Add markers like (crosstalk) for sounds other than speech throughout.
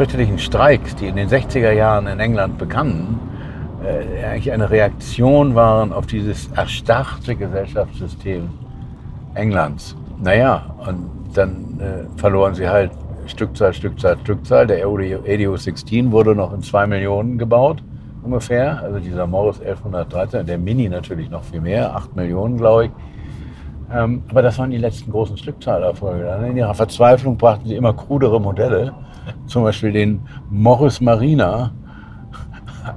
fürchterlichen Streiks, die in den 60er Jahren in England begannen, äh, eigentlich eine Reaktion waren auf dieses erstarrte Gesellschaftssystem Englands. Naja, und dann äh, verloren sie halt Stückzahl, Stückzahl, Stückzahl. Der ADO 16 wurde noch in zwei Millionen gebaut, ungefähr. Also dieser Morris 1113, der Mini natürlich noch viel mehr, acht Millionen, glaube ich. Ähm, aber das waren die letzten großen Stückzahlerfolge. In ihrer Verzweiflung brachten sie immer krudere Modelle, zum Beispiel den Morris Marina.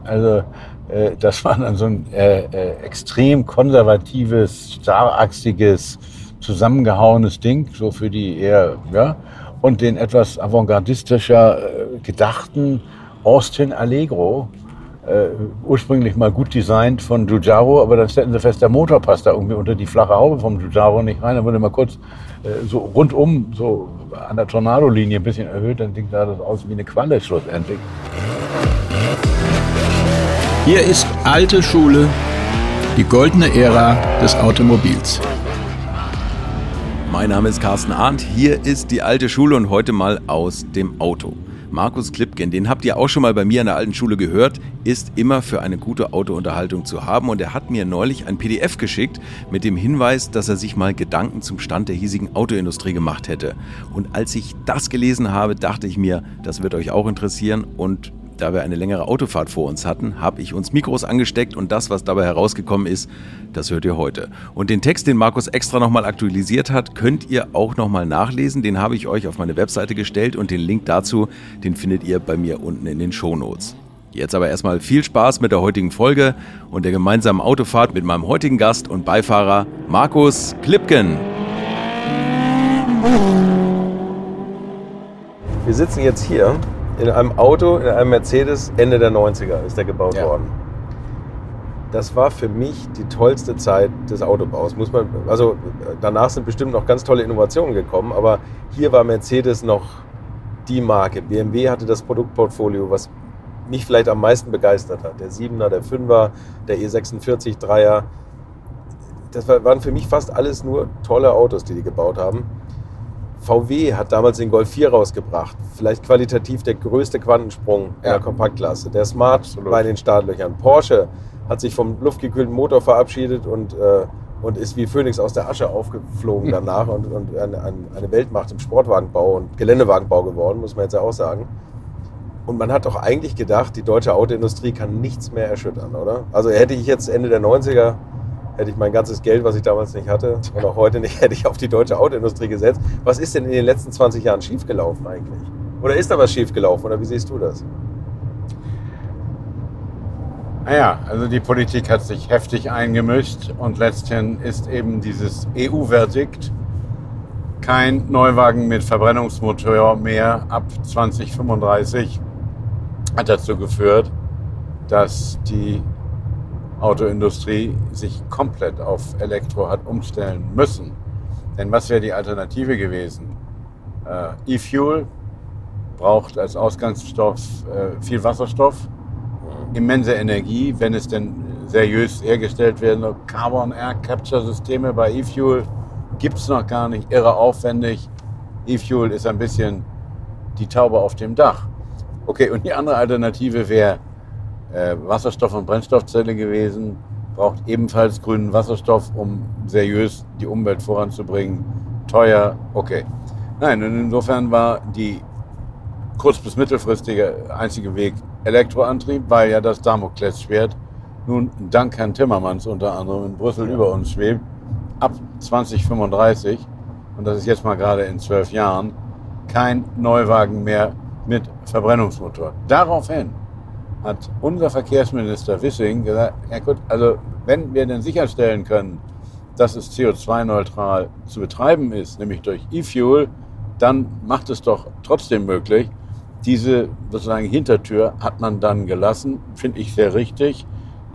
Also äh, das war dann so ein äh, äh, extrem konservatives, starrachsiges, zusammengehauenes Ding, so für die eher, ja, und den etwas avantgardistischer äh, gedachten Austin Allegro, äh, ursprünglich mal gut designt von Giugiaro, aber dann stellten sie fest, der Motor passt da irgendwie unter die flache Haube vom Giugiaro nicht rein. Dann wurde mal kurz äh, so rundum, so an der Tornado-Linie ein bisschen erhöht, dann sah das aus wie eine Qualle schlussendlich. Hier ist alte Schule, die goldene Ära des Automobils. Mein Name ist Carsten Arndt, hier ist die alte Schule und heute mal aus dem Auto. Markus Klipken, den habt ihr auch schon mal bei mir an der alten Schule gehört, ist immer für eine gute Autounterhaltung zu haben und er hat mir neulich ein PDF geschickt mit dem Hinweis, dass er sich mal Gedanken zum Stand der hiesigen Autoindustrie gemacht hätte. Und als ich das gelesen habe, dachte ich mir, das wird euch auch interessieren und da wir eine längere Autofahrt vor uns hatten, habe ich uns Mikros angesteckt und das, was dabei herausgekommen ist, das hört ihr heute. Und den Text, den Markus extra nochmal aktualisiert hat, könnt ihr auch nochmal nachlesen. Den habe ich euch auf meine Webseite gestellt und den Link dazu, den findet ihr bei mir unten in den Shownotes. Jetzt aber erstmal viel Spaß mit der heutigen Folge und der gemeinsamen Autofahrt mit meinem heutigen Gast und Beifahrer Markus Klipken. Wir sitzen jetzt hier in einem Auto, in einem Mercedes, Ende der 90er ist der gebaut ja. worden. Das war für mich die tollste Zeit des Autobaus. Muss man, also danach sind bestimmt noch ganz tolle Innovationen gekommen, aber hier war Mercedes noch die Marke. BMW hatte das Produktportfolio, was mich vielleicht am meisten begeistert hat. Der 7er, der 5er, der E46 3er. Das waren für mich fast alles nur tolle Autos, die die gebaut haben. VW hat damals den Golf 4 rausgebracht. Vielleicht qualitativ der größte Quantensprung in der Kompaktklasse. Der Smart Absolut. bei den Startlöchern. Porsche hat sich vom luftgekühlten Motor verabschiedet und, äh, und ist wie Phoenix aus der Asche aufgeflogen (laughs) danach und, und eine, eine Weltmacht im Sportwagenbau und Geländewagenbau geworden, muss man jetzt ja auch sagen. Und man hat doch eigentlich gedacht, die deutsche Autoindustrie kann nichts mehr erschüttern, oder? Also hätte ich jetzt Ende der 90er hätte ich mein ganzes Geld, was ich damals nicht hatte (laughs) und auch heute nicht, hätte ich auf die deutsche Autoindustrie gesetzt. Was ist denn in den letzten 20 Jahren schiefgelaufen eigentlich? Oder ist da was schiefgelaufen oder wie siehst du das? Naja, also die Politik hat sich heftig eingemischt und letztendlich ist eben dieses EU-Verdikt kein Neuwagen mit Verbrennungsmotor mehr ab 2035 hat dazu geführt, dass die Autoindustrie sich komplett auf Elektro hat umstellen müssen. Denn was wäre die Alternative gewesen? Äh, E-Fuel braucht als Ausgangsstoff äh, viel Wasserstoff, immense Energie, wenn es denn seriös hergestellt werden. Carbon Air Capture Systeme bei E-Fuel gibt es noch gar nicht, irre aufwendig. E-Fuel ist ein bisschen die Taube auf dem Dach. Okay, und die andere Alternative wäre äh, Wasserstoff- und Brennstoffzelle gewesen, braucht ebenfalls grünen Wasserstoff, um seriös die Umwelt voranzubringen. Teuer, okay. Nein, und insofern war die kurz- bis mittelfristige einzige Weg Elektroantrieb, weil ja das Damoklesschwert nun dank Herrn Timmermans unter anderem in Brüssel ja. über uns schwebt, ab 2035, und das ist jetzt mal gerade in zwölf Jahren, kein Neuwagen mehr mit Verbrennungsmotor. Daraufhin hat unser Verkehrsminister Wissing gesagt, ja gut, also wenn wir denn sicherstellen können, dass es CO2-neutral zu betreiben ist, nämlich durch E-Fuel, dann macht es doch trotzdem möglich. Diese sozusagen Hintertür hat man dann gelassen, finde ich sehr richtig,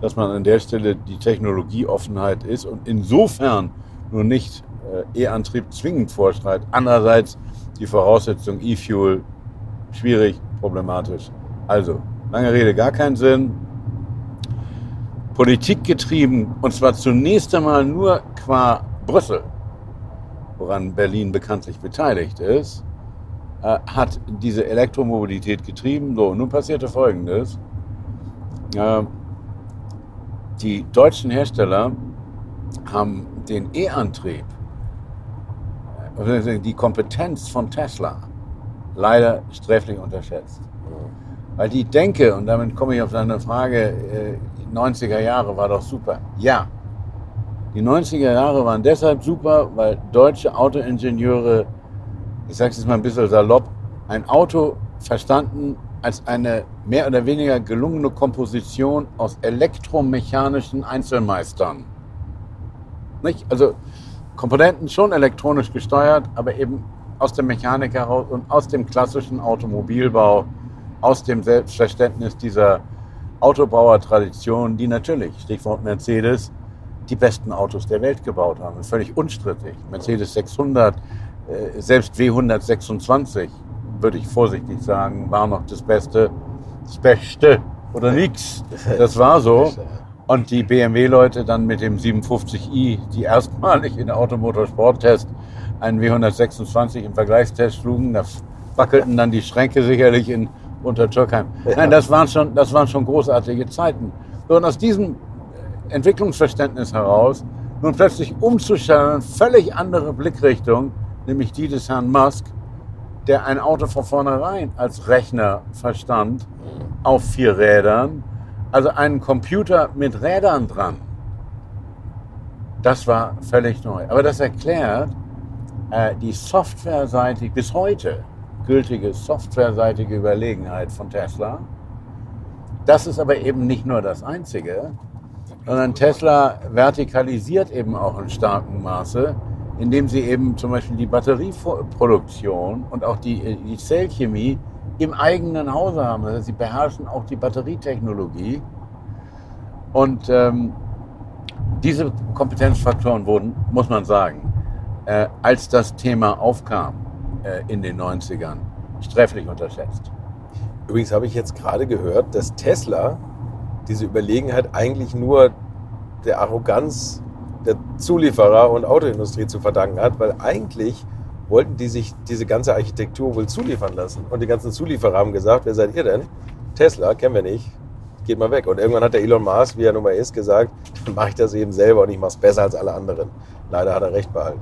dass man an der Stelle die Technologieoffenheit ist und insofern nur nicht äh, E-Antrieb zwingend vorschreibt. Andererseits die Voraussetzung E-Fuel schwierig, problematisch. Also Lange Rede, gar keinen Sinn. Politik getrieben, und zwar zunächst einmal nur qua Brüssel, woran Berlin bekanntlich beteiligt ist, äh, hat diese Elektromobilität getrieben. So, nun passierte Folgendes. Äh, die deutschen Hersteller haben den E-Antrieb, äh, die Kompetenz von Tesla, leider sträflich unterschätzt. Weil die Denke, und damit komme ich auf deine Frage, äh, 90er Jahre war doch super. Ja, die 90er Jahre waren deshalb super, weil deutsche Autoingenieure, ich sage es jetzt mal ein bisschen salopp, ein Auto verstanden als eine mehr oder weniger gelungene Komposition aus elektromechanischen Einzelmeistern. Nicht? Also Komponenten schon elektronisch gesteuert, aber eben aus der Mechanik heraus und aus dem klassischen Automobilbau, aus dem Selbstverständnis dieser Autobauertradition, die natürlich, Stichwort Mercedes, die besten Autos der Welt gebaut haben. Völlig unstrittig. Mercedes 600, äh, selbst W126, würde ich vorsichtig sagen, war noch das Beste. Das Beste oder nichts. Das war so. (laughs) Und die BMW-Leute dann mit dem 750i, die erstmalig in der Automotorsporttest einen W126 im Vergleichstest schlugen, da wackelten dann die Schränke sicherlich in Untertürkheim. Nein, das waren schon, das waren schon großartige Zeiten. Und aus diesem Entwicklungsverständnis heraus nun plötzlich umzustellen, völlig andere Blickrichtung, nämlich die des Herrn Musk, der ein Auto von vornherein als Rechner verstand, auf vier Rädern, also einen Computer mit Rädern dran. Das war völlig neu. Aber das erklärt äh, die softwareseitig, bis heute gültige softwareseitige Überlegenheit von Tesla. Das ist aber eben nicht nur das Einzige, sondern Tesla vertikalisiert eben auch in starkem Maße, indem sie eben zum Beispiel die Batterieproduktion und auch die, die Zellchemie im eigenen Hause haben. Das sie beherrschen auch die Batterietechnologie. Und ähm, diese Kompetenzfaktoren wurden, muss man sagen, äh, als das Thema aufkam äh, in den 90ern, sträflich unterschätzt. Übrigens habe ich jetzt gerade gehört, dass Tesla diese Überlegenheit eigentlich nur der Arroganz der Zulieferer und Autoindustrie zu verdanken hat, weil eigentlich wollten die sich diese ganze Architektur wohl zuliefern lassen. Und die ganzen Zulieferer haben gesagt, wer seid ihr denn? Tesla, kennen wir nicht, geht mal weg. Und irgendwann hat der Elon Musk, wie er nun mal ist, gesagt, (laughs) dann mache ich das eben selber und ich mache es besser als alle anderen. Leider hat er recht behalten.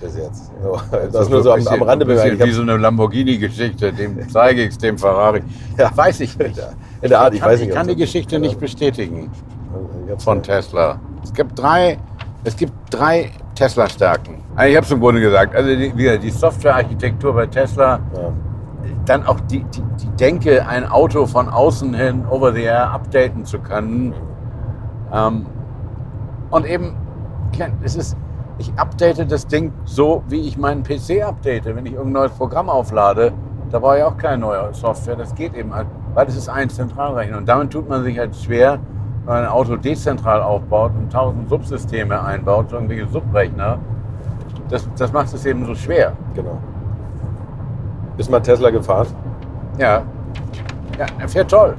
Bis jetzt. So, das, das ist nur so am, am Rande bemerkt. Wie so eine Lamborghini-Geschichte, dem (laughs) zeige ich es dem Ferrari. Ja, weiß ich nicht. In der Art, ich, kann, weiß nicht. Ich kann die Geschichte nicht bestätigen von Tesla. Es gibt drei, es gibt drei Tesla-Stärken. Also ich habe es im Grunde gesagt. Also die, wieder die Softwarearchitektur bei Tesla, ja. dann auch die, die, die Denke, ein Auto von außen hin over the air updaten zu können. Ähm, und eben, es ist, ich update das Ding so, wie ich meinen PC update. Wenn ich irgendein neues Programm auflade, da brauche ich auch keine neue Software. Das geht eben, halt, weil es ist ein Zentralrechner. Und damit tut man sich halt schwer, wenn man ein Auto dezentral aufbaut und tausend Subsysteme einbaut, so irgendwelche Subrechner. Das, das macht es eben so schwer. Genau. Ist mal Tesla gefahren? Ja. Ja, er fährt toll.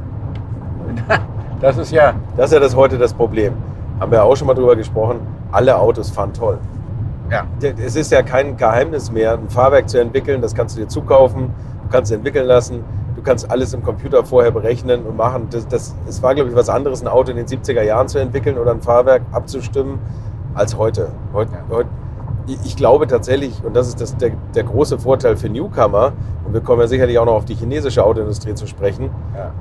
(laughs) Das ist ja. Das ist ja das heute das Problem. Haben wir auch schon mal drüber gesprochen. Alle Autos fahren toll. Ja. Es ist ja kein Geheimnis mehr, ein Fahrwerk zu entwickeln. Das kannst du dir zukaufen, du kannst es entwickeln lassen. Du kannst alles im Computer vorher berechnen und machen. Das, das, es war, glaube ich, was anderes, ein Auto in den 70er Jahren zu entwickeln oder ein Fahrwerk abzustimmen, als heute. heute, ja. heute ich glaube tatsächlich, und das ist das, der, der, große Vorteil für Newcomer, und wir kommen ja sicherlich auch noch auf die chinesische Autoindustrie zu sprechen, ja.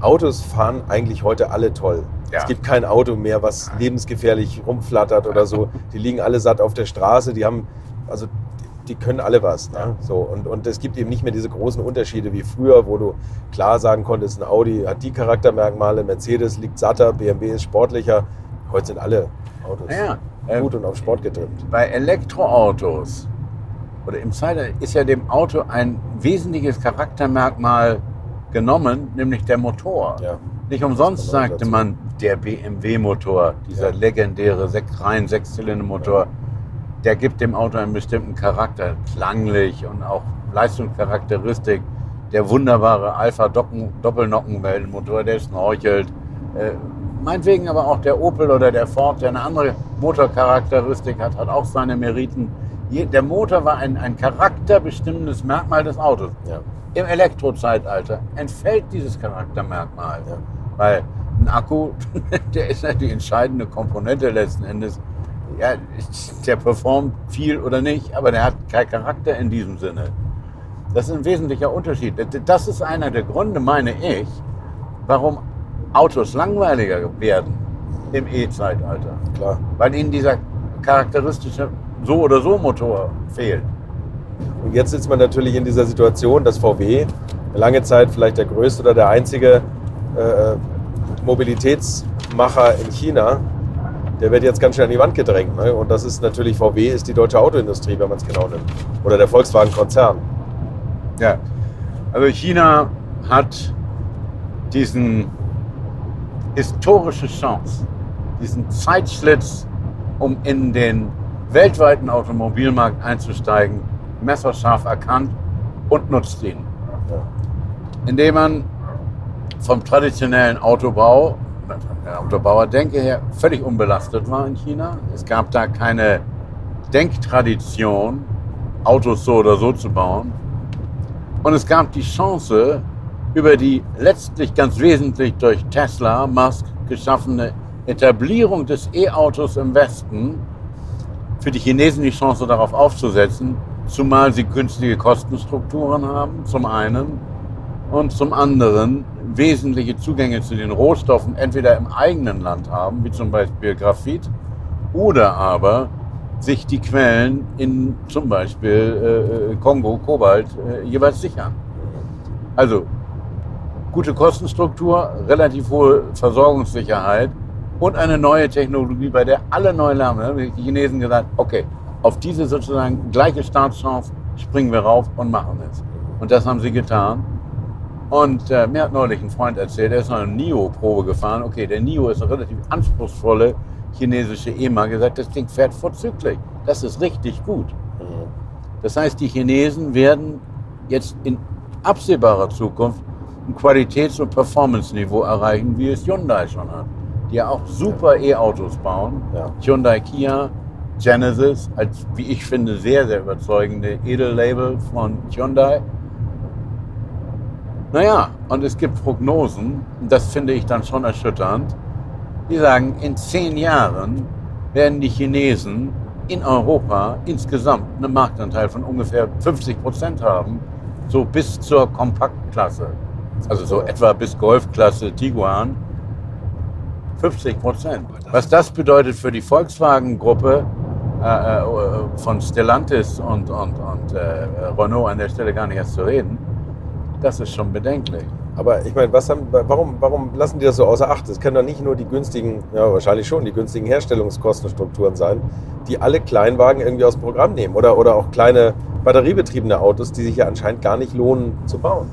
Autos fahren eigentlich heute alle toll. Ja. Es gibt kein Auto mehr, was lebensgefährlich rumflattert oder so. Die liegen alle satt auf der Straße, die haben, also die können alle was. Ne? So, und, und es gibt eben nicht mehr diese großen Unterschiede wie früher, wo du klar sagen konntest, ein Audi hat die Charaktermerkmale, Mercedes liegt satter, BMW ist sportlicher. Heute sind alle Autos. Ja, äh, gut und auf Sport getrimmt. Bei Elektroautos oder im Zeitalter ist ja dem Auto ein wesentliches Charaktermerkmal genommen, nämlich der Motor. Ja. Nicht umsonst sagte dazu. man der BMW-Motor, dieser ja. legendäre rein Sechszylinder-Motor, ja. der gibt dem Auto einen bestimmten Charakter, klanglich und auch Leistungscharakteristik. Der wunderbare Alpha-Doppelnockenwellenmotor, der schnorchelt. Äh, meinetwegen aber auch der Opel oder der Ford, der eine andere Motorcharakteristik hat, hat auch seine Meriten. Der Motor war ein, ein charakterbestimmendes Merkmal des Autos. Ja. Im Elektrozeitalter entfällt dieses Charaktermerkmal. Ja. Weil ein Akku, (laughs) der ist ja die entscheidende Komponente letzten Endes. Ja, der performt viel oder nicht, aber der hat keinen Charakter in diesem Sinne. Das ist ein wesentlicher Unterschied. Das ist einer der Gründe, meine ich, warum Autos langweiliger werden im E-Zeitalter. Klar. Weil ihnen dieser charakteristische so oder so Motor fehlt. Und jetzt sitzt man natürlich in dieser Situation, dass VW lange Zeit vielleicht der größte oder der einzige äh, Mobilitätsmacher in China, der wird jetzt ganz schnell an die Wand gedrängt. Ne? Und das ist natürlich, VW ist die deutsche Autoindustrie, wenn man es genau nimmt. Oder der Volkswagen-Konzern. Ja. Also China hat diesen historische Chance, diesen Zeitschlitz, um in den weltweiten Automobilmarkt einzusteigen, messerscharf erkannt und nutzt ihn. Indem man vom traditionellen Autobau, der Autobauerdenke her, völlig unbelastet war in China. Es gab da keine Denktradition, Autos so oder so zu bauen. Und es gab die Chance, über die letztlich ganz wesentlich durch Tesla, Musk geschaffene Etablierung des E-Autos im Westen, für die Chinesen die Chance darauf aufzusetzen, zumal sie günstige Kostenstrukturen haben, zum einen, und zum anderen wesentliche Zugänge zu den Rohstoffen entweder im eigenen Land haben, wie zum Beispiel Graphit, oder aber sich die Quellen in zum Beispiel äh, Kongo, Kobalt äh, jeweils sichern. Also gute Kostenstruktur, relativ hohe Versorgungssicherheit und eine neue Technologie, bei der alle neu lernen. Die Chinesen gesagt, okay, auf diese sozusagen gleiche Startchance springen wir rauf und machen es. Und das haben sie getan. Und äh, mir hat neulich ein Freund erzählt, er ist noch eine NIO-Probe gefahren. Okay, der NIO ist eine relativ anspruchsvolle chinesische EMA. Gesagt, das Ding fährt vorzüglich. Das ist richtig gut. Das heißt, die Chinesen werden jetzt in absehbarer Zukunft ein Qualitäts- und Performance-Niveau erreichen, wie es Hyundai schon hat. Die ja auch super E-Autos bauen. Ja. Hyundai Kia, Genesis, als, wie ich finde, sehr, sehr überzeugende Edellabel von Hyundai. Naja, und es gibt Prognosen, und das finde ich dann schon erschütternd, die sagen, in zehn Jahren werden die Chinesen in Europa insgesamt einen Marktanteil von ungefähr 50 Prozent haben, so bis zur Kompaktklasse. Also so etwa bis Golfklasse Tiguan. 50 Prozent. Was das bedeutet für die Volkswagen-Gruppe äh, äh, von Stellantis und, und, und äh, Renault an der Stelle gar nicht erst zu reden, das ist schon bedenklich. Aber ich meine, haben, warum, warum lassen die das so außer Acht? Es können doch nicht nur die günstigen, ja wahrscheinlich schon, die günstigen Herstellungskostenstrukturen sein, die alle Kleinwagen irgendwie aus dem Programm nehmen. Oder, oder auch kleine batteriebetriebene Autos, die sich ja anscheinend gar nicht lohnen zu bauen.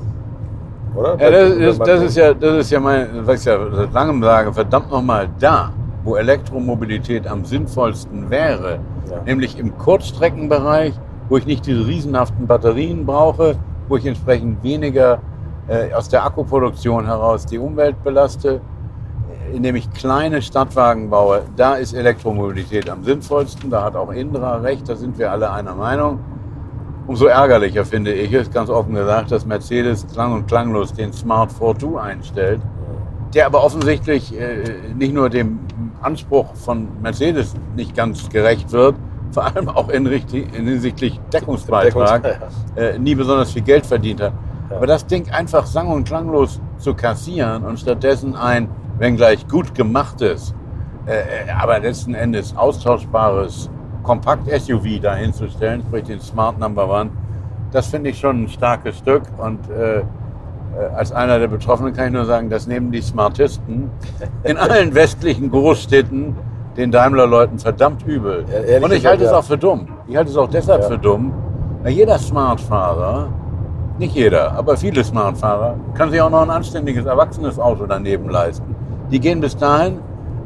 Oder? Ja, das, das, das, ist ja, das ist ja mein, was ich ja seit langem sage, verdammt nochmal da, wo Elektromobilität am sinnvollsten wäre, Ja. nämlich im Kurzstreckenbereich, wo ich nicht diese riesenhaften Batterien brauche, wo ich entsprechend weniger äh, aus der Akkuproduktion heraus die Umwelt belaste, indem ich kleine Stadtwagen baue, da ist Elektromobilität am sinnvollsten. Da hat auch Indra recht, da sind wir alle einer Meinung. Umso ärgerlicher finde ich es, ganz offen gesagt, dass Mercedes klang und klanglos den Smart 42 einstellt, der aber offensichtlich äh, nicht nur dem Anspruch von Mercedes nicht ganz gerecht wird, (laughs) vor allem auch in, richtig, in hinsichtlich Deckungsbeitrag Deckungsbeitrag. äh, nie besonders viel Geld verdient hat. Ja. Aber das Ding einfach sang- und klanglos zu kassieren und stattdessen ein, wenngleich gut gemachtes, äh, äh, aber letzten Endes austauschbares Kompakt-SUV dahinzustellen, sprich den Smart Number One, das finde ich schon ein starkes Stück. Und äh, äh, als einer der Betroffenen kann ich nur sagen, das nehmen die Smartisten in allen westlichen Großstädten den Daimler-Leuten verdammt übel. Ja, und ich halte es ja. auch für dumm. Ich halte es auch deshalb Ja. für dumm, weil jeder Smartfahrer, nicht jeder, aber viele Smartfahrer, kann sich auch noch ein anständiges, erwachsenes Auto daneben leisten. Die gehen bis dahin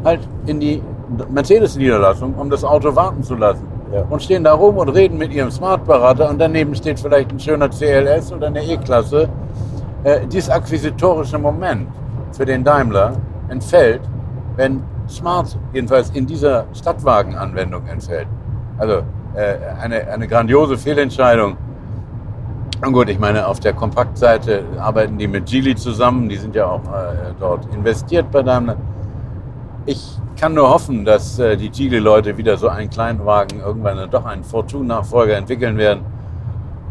halt in die Mercedes-Niederlassung, um das Auto warten zu lassen. Ja. Und stehen da rum und reden mit ihrem Smart-Berater und daneben steht vielleicht ein schöner CLS oder eine E-Klasse. Äh, dieses akquisitorische Moment für den Daimler entfällt, wenn Smart jedenfalls in dieser Stadtwagenanwendung entfällt. Also äh, eine, eine grandiose Fehlentscheidung. Und gut, ich meine, auf der Kompaktseite arbeiten die mit Geely zusammen, die sind ja auch äh, dort investiert bei Daimler. Ich kann nur hoffen, dass äh, die Geely-Leute wieder so einen Kleinwagen irgendwann dann doch einen Fortune-Nachfolger entwickeln werden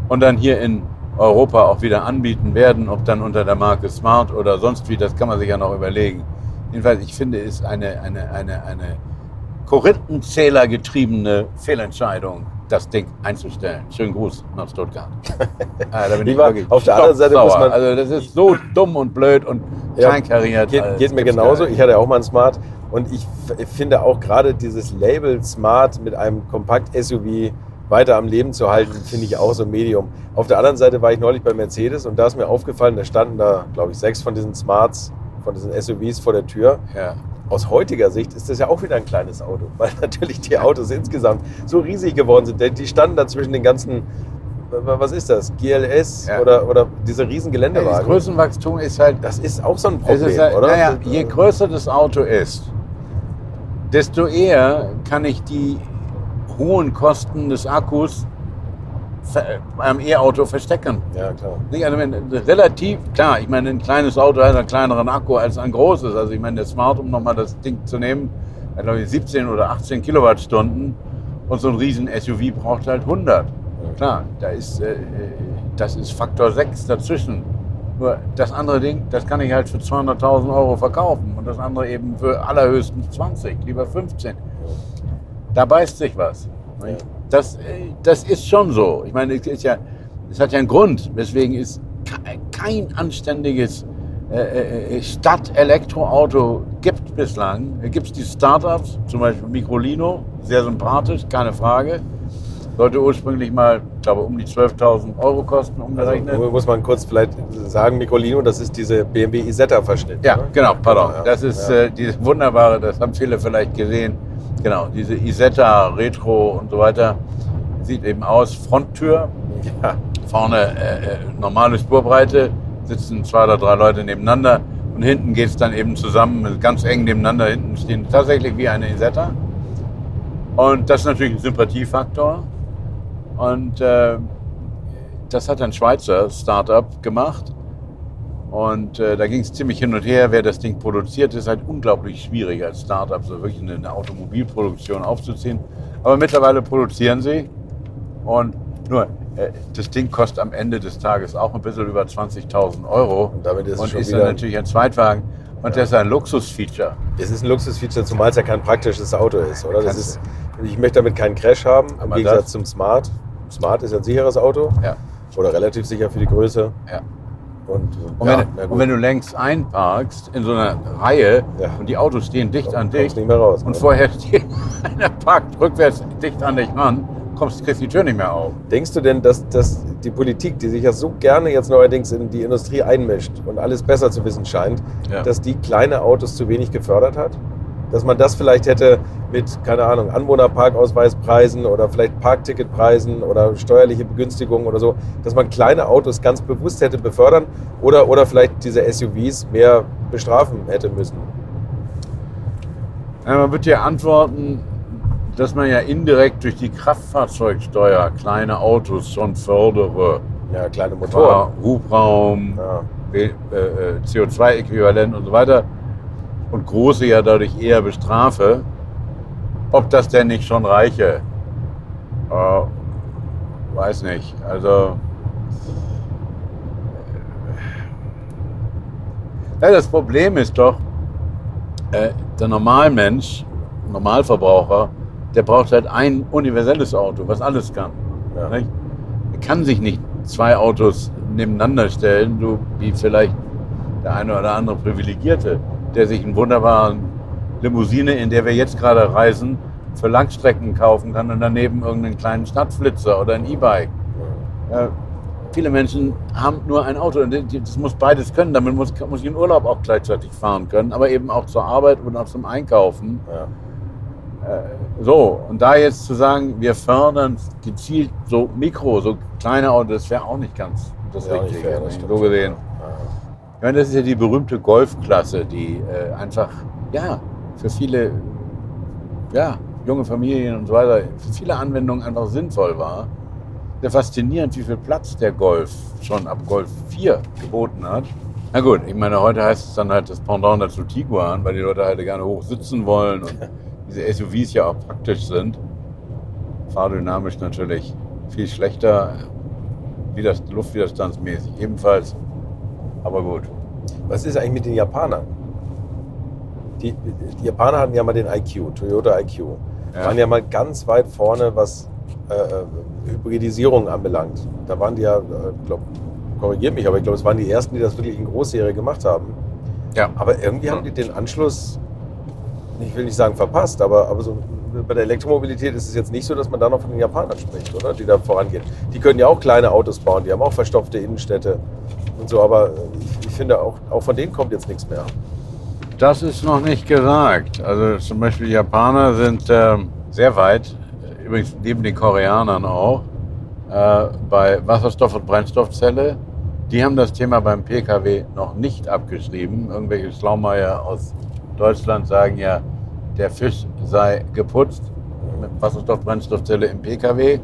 und dann hier in Europa auch wieder anbieten werden, ob dann unter der Marke Smart oder sonst wie, das kann man sich ja noch überlegen. Jedenfalls, ich finde, es eine, eine, eine, eine Korinthenzähler getriebene Fehlentscheidung, das Ding einzustellen. Schönen Gruß nach Stuttgart. (laughs) ah, da bin ich wirklich auf der anderen Seite muss man also das ist so dumm und blöd und ja, kleinkariert. Geht, also geht mir genauso. Ich hatte auch mal ein Smart und ich finde auch gerade dieses Label Smart mit einem Kompakt-SUV weiter am Leben zu halten, finde ich auch so Medium. Auf der anderen Seite war ich neulich bei Mercedes und da ist mir aufgefallen, da standen da, glaube ich, sechs von diesen Smarts, von diesen SUVs vor der Tür. Ja. Aus heutiger Sicht ist das ja auch wieder ein kleines Auto, (laughs) weil natürlich die Autos insgesamt so riesig geworden sind. Die standen da zwischen den ganzen was ist das? GLS ja. oder, oder diese riesen Geländewagen? Das Größenwachstum ist halt. Das ist auch so ein Problem, halt, oder? Naja, je größer das Auto ist, desto eher kann ich die hohen Kosten des Akkus beim E-Auto verstecken. Ja, klar. Also wenn, relativ, klar, ich meine, ein kleines Auto hat einen kleineren Akku als ein großes. Also ich meine, der Smart, um nochmal das Ding zu nehmen, hat glaube ich 17 oder 18 Kilowattstunden und so ein riesen SUV braucht halt 100. Ja. Klar, da ist, äh, das ist Faktor 6 dazwischen. Nur das andere Ding, das kann ich halt für 200.000 Euro verkaufen und das andere eben für allerhöchstens 20, lieber 15 da beißt sich was. Das, das ist schon so. Ich meine, es, ist ja, es hat ja einen Grund, weswegen es kein anständiges äh, äh, Stadt-Elektroauto gibt bislang. Gibt es die Startups, zum Beispiel Microlino, sehr sympathisch, keine Frage. Sollte ursprünglich mal, ich glaube, um die 12.000 Euro kosten, umgerechnet. Also, muss man kurz vielleicht sagen, Microlino, das ist diese BMW Isetta-Verschnitt. Ja, oder? genau, pardon. Ja, das ist ja. äh, dieses wunderbare, das haben viele vielleicht gesehen, Genau, diese Isetta, Retro und so weiter. Sieht eben aus, Fronttür, ja. vorne äh, äh, normale Spurbreite, sitzen zwei oder drei Leute nebeneinander und hinten geht es dann eben zusammen, ganz eng nebeneinander. Hinten stehen tatsächlich wie eine Isetta. Und das ist natürlich ein Sympathiefaktor. Und äh, das hat ein Schweizer Startup gemacht. Und äh, da ging es ziemlich hin und her, wer das Ding produziert. ist halt unglaublich schwierig als Startup so wirklich eine, eine Automobilproduktion aufzuziehen. Aber mittlerweile produzieren sie. Und nur, äh, das Ding kostet am Ende des Tages auch ein bisschen über 20.000 Euro. Und damit ist und ist dann natürlich ein Zweitwagen. Und ja. das ist ein Luxusfeature. Es ist ein Luxusfeature, zumal es ja kein praktisches Auto ist, oder? Das ist, ich möchte damit keinen Crash haben, im Gegensatz das? zum Smart. Smart ist ein sicheres Auto. Ja. Oder relativ sicher für die Größe. Ja. Und, und, ja, wenn, und, wenn, du längs einparkst in so einer Reihe ja. und die Autos stehen dicht an dich raus, und ne? vorher steht (laughs) einer parkt rückwärts dicht an dich ran, kommst, kriegst die Tür nicht mehr auf. Denkst du denn, dass, dass die Politik, die sich ja so gerne jetzt neuerdings in die Industrie einmischt und alles besser zu wissen scheint, ja. dass die kleine Autos zu wenig gefördert hat? Dass man das vielleicht hätte mit, keine Ahnung, Anwohnerparkausweispreisen oder vielleicht Parkticketpreisen oder steuerliche Begünstigungen oder so, dass man kleine Autos ganz bewusst hätte befördern oder, oder vielleicht diese SUVs mehr bestrafen hätte müssen? Ja, man wird ja antworten, dass man ja indirekt durch die Kraftfahrzeugsteuer kleine Autos schon fördere. Ja, kleine Motoren. Hubraum, ja. Äh, äh, CO2-Äquivalent und so weiter und große ja dadurch eher bestrafe, ob das denn nicht schon reiche. Äh, weiß nicht. Also ja, das Problem ist doch, äh, der Normalmensch, Normalverbraucher, der braucht halt ein universelles Auto, was alles kann. Ja. Er kann sich nicht zwei Autos nebeneinander stellen, so wie vielleicht der eine oder andere Privilegierte der sich einen wunderbaren Limousine, in der wir jetzt gerade reisen, für Langstrecken kaufen kann und daneben irgendeinen kleinen Stadtflitzer oder ein E-Bike. Äh, viele Menschen haben nur ein Auto und das muss beides können. Damit muss, muss ich in Urlaub auch gleichzeitig fahren können, aber eben auch zur Arbeit und auch zum Einkaufen. Ja. Äh, so, und da jetzt zu sagen, wir fördern gezielt so Mikro, so kleine Autos, das wäre auch nicht ganz das ja, Richtige. So gesehen. Ich meine, das ist ja die berühmte Golfklasse, die äh, einfach, ja, für viele, ja, junge Familien und so weiter für viele Anwendungen einfach sinnvoll war. Sehr faszinierend, wie viel Platz der Golf schon ab Golf 4 geboten hat. Na gut, ich meine, heute heißt es dann halt das Pendant dazu Tiguan, weil die Leute halt gerne hoch sitzen wollen und (laughs) diese SUVs ja auch praktisch sind. Fahrdynamisch natürlich viel schlechter, luftwiderstandsmäßig ebenfalls. Aber gut. Was ist eigentlich mit den Japanern? Die, die Japaner hatten ja mal den IQ, Toyota IQ. Ja. Waren ja mal ganz weit vorne, was äh, äh Hybridisierung anbelangt. Da waren die ja, äh, glaube korrigiert mich, aber ich glaube, es waren die ersten, die das wirklich in Großserie gemacht haben. Ja. Aber irgendwie haben die den Anschluss, ich will nicht sagen verpasst, aber, aber so bei der Elektromobilität ist es jetzt nicht so, dass man da noch von den Japanern spricht, oder? Die da vorangehen. Die können ja auch kleine Autos bauen, die haben auch verstopfte Innenstädte und so, aber ich, ich finde auch, auch von denen kommt jetzt nichts mehr. Das ist noch nicht gesagt. Also zum Beispiel die Japaner sind äh, sehr weit, übrigens neben den Koreanern auch, äh, bei Wasserstoff- und Brennstoffzelle. Die haben das Thema beim Pkw noch nicht abgeschrieben. Irgendwelche Schlaumeier aus Deutschland sagen ja, der Fisch sei geputzt mit Wasserstoff-Brennstoffzelle im Pkw.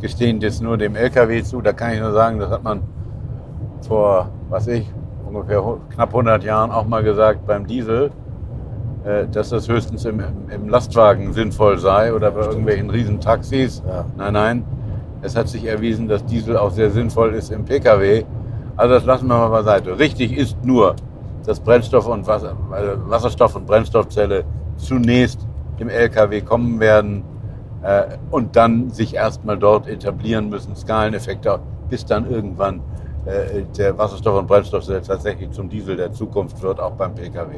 Gestehen das nur dem Lkw zu. Da kann ich nur sagen, das hat man vor, was ich, ungefähr knapp 100 Jahren auch mal gesagt beim Diesel, äh, dass das höchstens im, im, Lastwagen sinnvoll sei oder bei irgendwelchen Riesentaxis. Ja. Nein, nein. Es hat sich erwiesen, dass Diesel auch sehr sinnvoll ist im Pkw. Also das lassen wir mal beiseite. Richtig ist nur, dass Brennstoff und Wasser, äh, Wasserstoff und Brennstoffzelle zunächst im Lkw kommen werden äh, und dann sich erstmal dort etablieren müssen, Skaleneffekte, bis dann irgendwann der Wasserstoff und Brennstoffzelle tatsächlich zum Diesel der Zukunft wird, auch beim Pkw.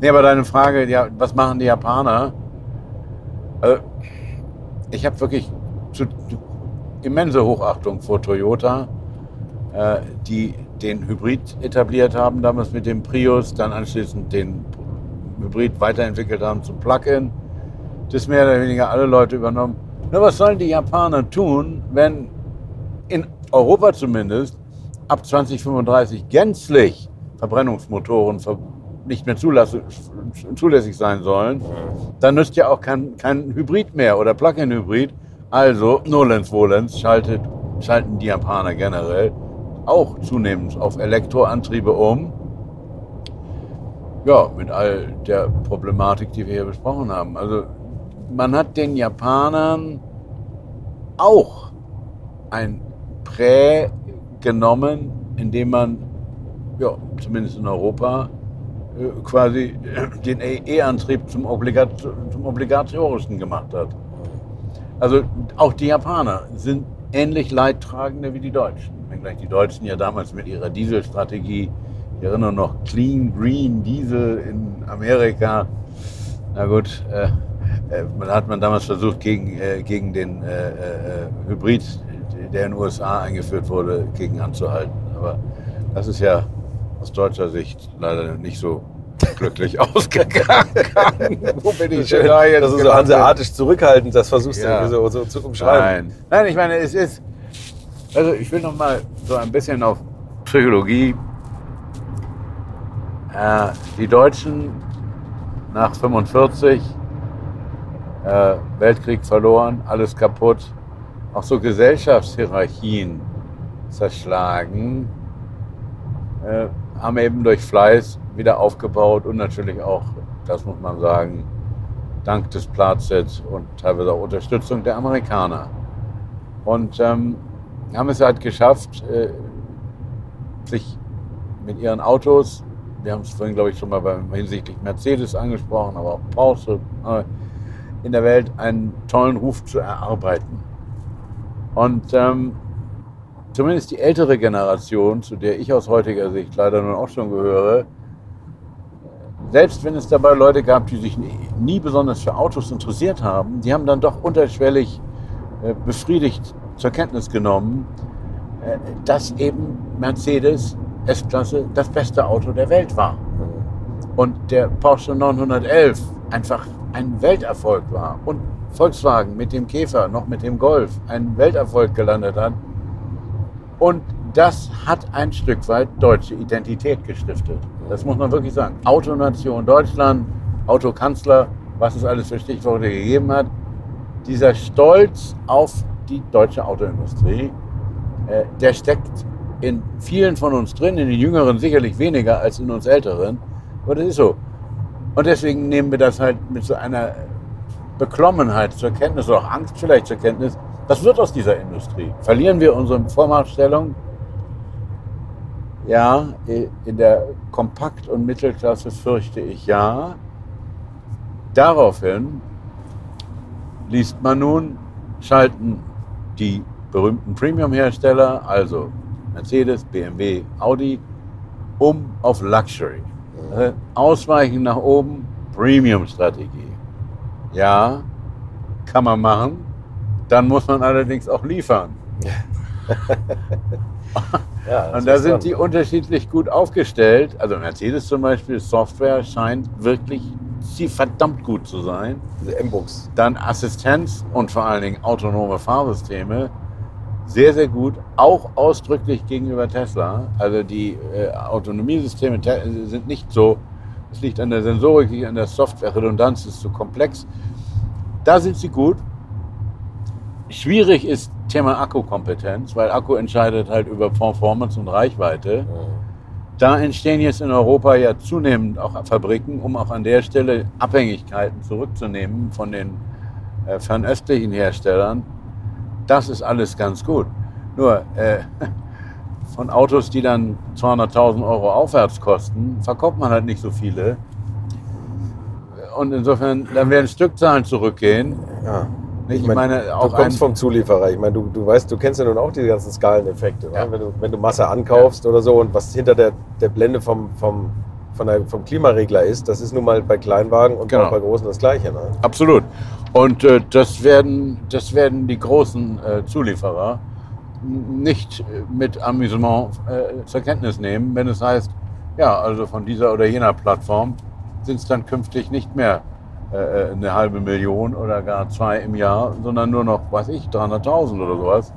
Nee, aber deine Frage, ja, was machen die Japaner? Also, ich habe wirklich zu, immense Hochachtung vor Toyota äh, die den Hybrid etabliert haben, damals mit dem Prius, dann anschließend den Hybrid weiterentwickelt haben zum Plug-in. Das mehr oder weniger alle Leute übernommen. Nur was sollen die Japaner tun, wenn in Europa zumindest ab 2035 gänzlich Verbrennungsmotoren nicht mehr zulässig sein sollen? Dann nützt ja auch kein, kein Hybrid mehr oder Plug-in-Hybrid. Also, nolens volens schaltet, schalten die Japaner generell auch zunehmend auf Elektroantriebe um. Ja, mit all der Problematik, die wir hier besprochen haben. Also man hat den Japanern auch ein Prä genommen, indem man, ja, zumindest in Europa, äh, quasi den E-Antrieb zum, Obligat zum obligatorischen gemacht hat. Also auch die Japaner sind ähnlich Leidtragende wie die Deutschen wenngleich die Deutschen ja damals mit ihrer Dieselstrategie, ich erinnere noch Clean Green Diesel in Amerika, na gut, äh, äh, man hat man damals versucht, gegen, äh, gegen den äh, äh, Hybrid, der in den USA eingeführt wurde, gegen anzuhalten. Aber das ist ja aus deutscher Sicht leider nicht so glücklich (laughs) ausgegangen. (laughs) Wo bin ich denn da jetzt? Das ist so hanseatisch zurückhaltend, das versuchst ja. du so, so zu umschreiben. Nein. Nein, ich meine, es ist, also ich will noch mal so ein bisschen auf Psychologie. Äh, die Deutschen nach 45, äh, Weltkrieg verloren, alles kaputt, auch so Gesellschaftshierarchien zerschlagen, äh, haben eben durch Fleiß wieder aufgebaut und natürlich auch, das muss man sagen, dank des Platzes und teilweise auch Unterstützung der Amerikaner. Und ähm, haben es halt geschafft, äh, sich mit ihren Autos, wir haben es vorhin, glaube ich, schon mal beim, hinsichtlich Mercedes angesprochen, aber auch Porsche, äh, in der Welt einen tollen Ruf zu erarbeiten. Und ähm, zumindest die ältere Generation, zu der ich aus heutiger Sicht leider nun auch schon gehöre, selbst wenn es dabei Leute gab, die sich nie besonders für Autos interessiert haben, die haben dann doch unterschwellig äh, befriedigt zur Kenntnis genommen, äh, dass eben Mercedes S-Klasse das beste Auto der Welt war. Und der Porsche 911 einfach ein Welterfolg war. Und Volkswagen mit dem Käfer, noch mit dem Golf, einen Welterfolg gelandet hat. Und das hat ein Stück weit deutsche Identität gestiftet. Das muss man wirklich sagen. Autonation Deutschland, Autokanzler was es alles für Stichworte gegeben hat. Dieser Stolz auf die deutsche Autoindustrie, äh, der steckt in vielen von uns drin, in den Jüngeren sicherlich weniger als in uns Älteren. Aber das ist so. Und deswegen nehmen wir das halt mit so einer Beklommenheit zur Kenntnis oder auch Angst vielleicht zur Kenntnis. Was wird aus dieser Industrie? Verlieren wir unsere Vormachtstellung? Ja, in der Kompakt- und Mittelklasse fürchte ich ja. Daraufhin liest man nun, schalten die berühmten Premium-Hersteller, also Mercedes, BMW, Audi, um auf Luxury. Also ausweichen nach oben, Premium-Strategie. Ja, kann man machen. Dann muss man allerdings auch liefern. ja, (laughs) und da sind die unterschiedlich gut aufgestellt. Also Mercedes zum Beispiel, Software scheint wirklich verdammt gut zu sein. Diese M-Books. Dann Assistenz und vor allen Dingen autonome Fahrsysteme. Sehr, sehr gut. Auch ausdrücklich gegenüber Tesla. Also die äh, Autonomiesysteme sind nicht so, es liegt an der Sensorik, an der Software, Redundanz ist zu komplex. Da sind sie gut. Schwierig ist Thema Akkukompetenz, weil Akku entscheidet halt über Performance und Reichweite. Mhm. Da entstehen jetzt in Europa ja zunehmend auch Fabriken, um auch an der Stelle Abhängigkeiten zurückzunehmen von den äh, fernöstlichen Herstellern. Das ist alles ganz gut. Nur äh, (laughs) von Autos, die dann 200.000 Euro aufwärts kosten, verkauft man halt nicht so viele. Und insofern, dann werden Stückzahlen zurückgehen. Ja. Ich, ich meine, meine, auch du kommst vom Zulieferer. Ich meine, du, du weißt, du kennst ja nun auch die ganzen Skaleneffekte. Ja. Wenn, du, wenn du Masse ankaufst ja. oder so und was hinter der, der Blende vom, vom, von der, vom Klimaregler ist, das ist nun mal bei Kleinwagen und genau. bei großen das Gleiche. Ne? Absolut. Und äh, das, werden, das werden die großen äh, Zulieferer nicht mit Amüsement äh, zur Kenntnis nehmen, wenn es heißt, ja, also von dieser oder jener Plattform sind es dann künftig nicht mehr äh, äh, eine halbe Million oder gar zwei im Jahr, sondern nur noch, weiß ich, 300.000 oder sowas.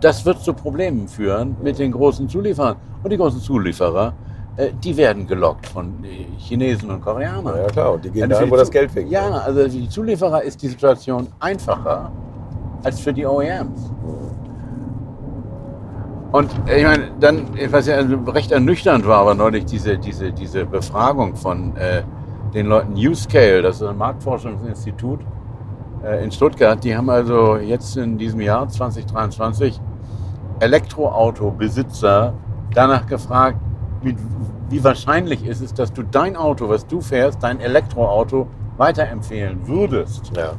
Das wird zu Problemen führen mit den großen Zulieferern. Und die großen Zulieferer, äh, die werden gelockt von Chinesen und Koreanern. Ja klar, und die gehen da, wo das Geld weg Ja, also für die Zulieferer ist die Situation einfacher als für die OEMs. Und ich meine, dann, was ja recht ernüchternd war, aber neulich diese, diese, diese Befragung von äh, den Leuten Newscale, das ist ein Marktforschungsinstitut äh, in Stuttgart, die haben also jetzt in diesem Jahr 2023 Elektroautobesitzer danach gefragt, wie, wie wahrscheinlich ist es, dass du dein Auto, was du fährst, dein Elektroauto weiterempfehlen würdest. Ja.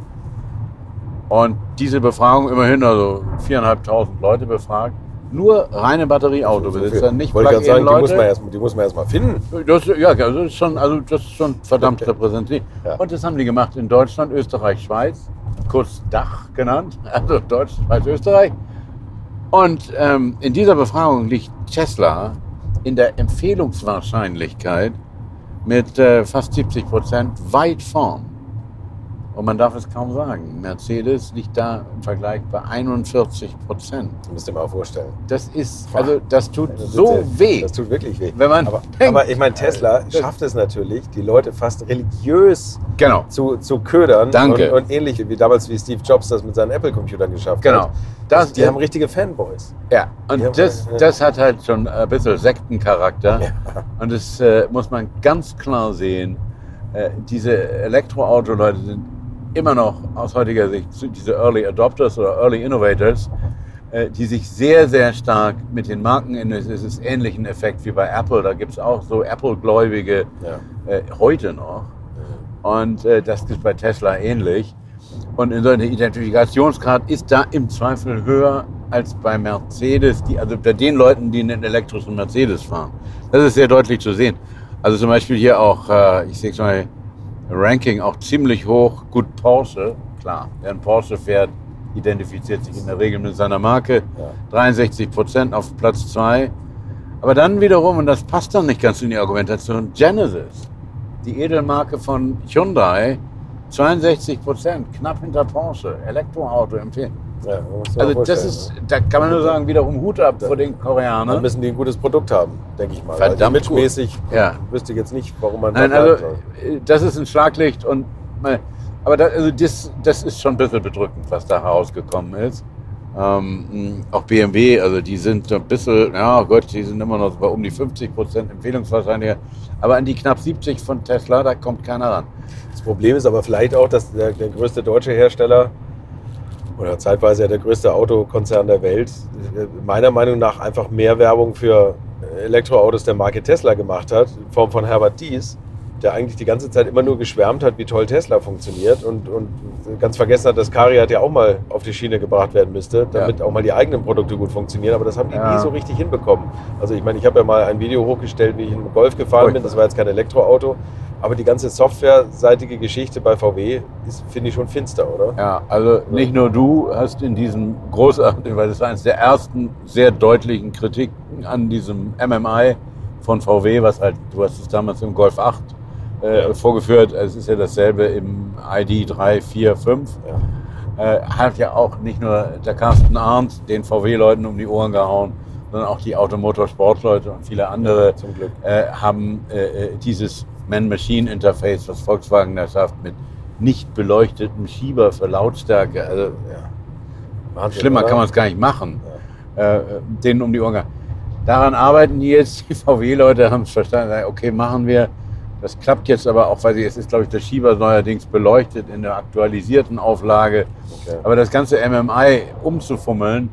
Und diese Befragung immerhin also 4.500 Leute befragt nur reine Batterieautobesitzer, nicht Wollte ich sagen, die muss, man erst, die muss man erst mal finden. Das, ja, das ist schon, also das ist schon verdammt repräsentativ. Ja. Und das haben die gemacht in Deutschland, Österreich, Schweiz, kurz Dach genannt, (laughs) also Deutsch, Schweiz, Österreich. Und ähm, in dieser Befragung liegt Tesla in der Empfehlungswahrscheinlichkeit mit äh, fast 70 Prozent weit vorn. Und man darf es kaum sagen. Mercedes liegt da im Vergleich bei 41 Prozent. Du musst dir mal vorstellen. Das ist, also das tut das so weh. Das tut wirklich weh. Wenn man aber, aber ich meine, Tesla schafft es natürlich, die Leute fast religiös genau. zu, zu ködern. Danke. Und, und ähnlich wie damals wie Steve Jobs das mit seinen Apple-Computern geschafft genau. hat. Das, die haben richtige Fanboys. Ja, und das, haben, das hat halt schon ein bisschen Sektencharakter. Ja. Und das äh, muss man ganz klar sehen. Äh, diese Elektroauto-Leute sind immer noch aus heutiger Sicht diese Early Adopters oder Early Innovators, äh, die sich sehr, sehr stark mit den Marken in es ist ähnlichen Effekt wie bei Apple. Da gibt es auch so Apple-Gläubige ja. äh, heute noch. Und äh, das ist bei Tesla ähnlich. Und in so einer Identifikationsgrad ist da im Zweifel höher als bei Mercedes, die, also bei den Leuten, die einen elektrischen Mercedes fahren. Das ist sehr deutlich zu sehen. Also zum Beispiel hier auch, äh, ich sehe es mal, Ranking auch ziemlich hoch. Gut, Porsche, klar. Wer ein Porsche fährt, identifiziert sich in der Regel mit seiner Marke. Ja. 63 Prozent auf Platz 2. Aber dann wiederum, und das passt dann nicht ganz in die Argumentation, Genesis, die Edelmarke von Hyundai, 62 Prozent, knapp hinter Porsche, Elektroauto empfehlen. Ja, Also das ist, ne? da kann man nur sagen, wiederum Hut ab vor den Dann Koreanern. müssen die ein gutes Produkt haben, denke ich mal. Verdammt also imagemäßig Ja. wüsste ich jetzt nicht, warum man Nein, also soll. äh, das ist ein Schlaglicht und äh, aber da, also das, das ist schon ein bisschen bedrückend, was da herausgekommen ist. Ähm, auch BMW, also die sind ein bisschen, ja Gott, die sind immer noch bei um die 50 Prozent Empfehlungswahrscheinlichkeit, aber an die knapp 70 von Tesla, da kommt keiner ran. Das Problem ist aber vielleicht auch, dass der, der größte deutsche Hersteller oder zeitweise ja der größte Autokonzern der Welt meiner Meinung nach einfach mehr Werbung für Elektroautos der Marke Tesla gemacht hat, in Form von Herbert Dies, der eigentlich die ganze Zeit immer nur geschwärmt hat, wie toll Tesla funktioniert und, und ganz vergessen hat, dass Cariat ja auch mal auf die Schiene gebracht werden müsste, damit auch mal die eigenen Produkte gut funktionieren. Aber das haben die Ja. nie so richtig hinbekommen. Also ich meine, ich habe ja mal ein Video hochgestellt, wie ich in Golf gefahren bin. Furchtbar. Das war jetzt kein Elektroauto. Aber die ganze softwareseitige Geschichte bei VW ist, finde ich, schon finster, oder? Ja, also nicht nur du hast in diesem großartigen, weil das ist eines der ersten sehr deutlichen Kritiken an diesem MMI von VW, was halt, du hast es damals im Golf 8 äh, Ja. vorgeführt, es ist ja dasselbe im ID 3, 4, 5. Ja. Äh, hat ja auch nicht nur der Carsten Arndt den VW-Leuten um die Ohren gehauen, sondern auch die Automotorsportleute und viele andere Zum Glück. äh, haben äh, äh, dieses Man-Machine-Interface, was Volkswagen da schafft, mit nicht beleuchtetem Schieber für Lautstärke. Also, Wahnsinn, schlimmer oder? kann man es gar nicht machen. Äh, äh, denen um die Ohren. Daran arbeiten die jetzt, die (laughs) VW-Leute haben es verstanden, okay, machen wir. Das klappt jetzt aber auch, weil es ist, glaube ich, der Schieber neuerdings beleuchtet in der aktualisierten Auflage. Okay. Aber das ganze MMI umzufummeln,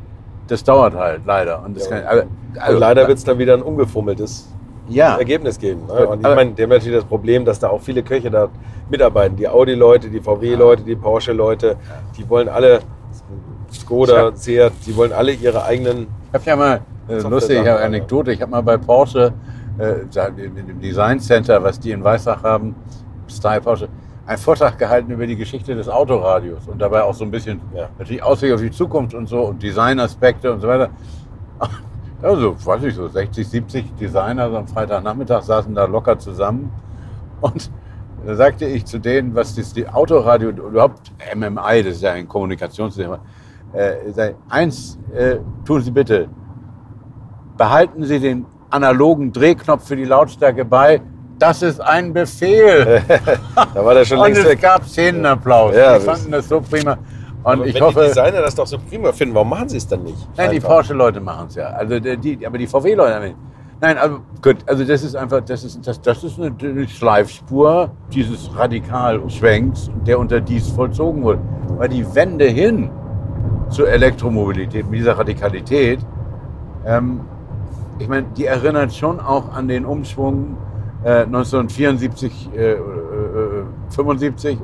das dauert halt leider. Und, Ja. kann, also, Und leider wird es dann wieder ein umgefummeltes ja, Ergebnis geben. Ne? Und ich meine, die haben natürlich das Problem, dass da auch viele Köche da mitarbeiten. Die Audi-Leute, die VW-Leute, die Porsche-Leute, die wollen alle, Skoda. Seat, die wollen alle ihre eigenen. Ich habe ja mal, äh, Software lustig, ich Sachen, habe Anekdote, ich habe mal bei Porsche, äh, dem Design Center, was die in Weissach haben, Style Porsche, einen Vortrag gehalten über die Geschichte des Autoradios und dabei auch so ein bisschen Ja. natürlich Ausweg auf die Zukunft und so und Designaspekte und so weiter. Also, weiß ich so, 60, 70 Designer so am Freitagnachmittag saßen da locker zusammen und da sagte ich zu denen, was das die Autoradio überhaupt MMI, das ist ja ein Kommunikationssystem, äh, eins äh, tun Sie bitte, behalten Sie den analogen Drehknopf für die Lautstärke bei. Das ist ein Befehl. (laughs) Da war der schon Und längst es weg. gab Szenenapplaus. Ja, die fanden das so prima. Und ich wenn hoffe, die Designer das doch so prima finden, warum machen sie es dann nicht? nein, die Einfach. Porsche-Leute machen es ja. Also die, die, aber die VW-Leute nicht. Nein, also gut, also das ist einfach, das ist, das, das ist eine, eine Schleifspur dieses Radikalschwenks, der unter dies vollzogen wurde. Weil die Wende hin zur Elektromobilität mit dieser Radikalität, ähm, ich meine, die erinnert schon auch an den Umschwung äh, 1974, äh, äh, äh, 75,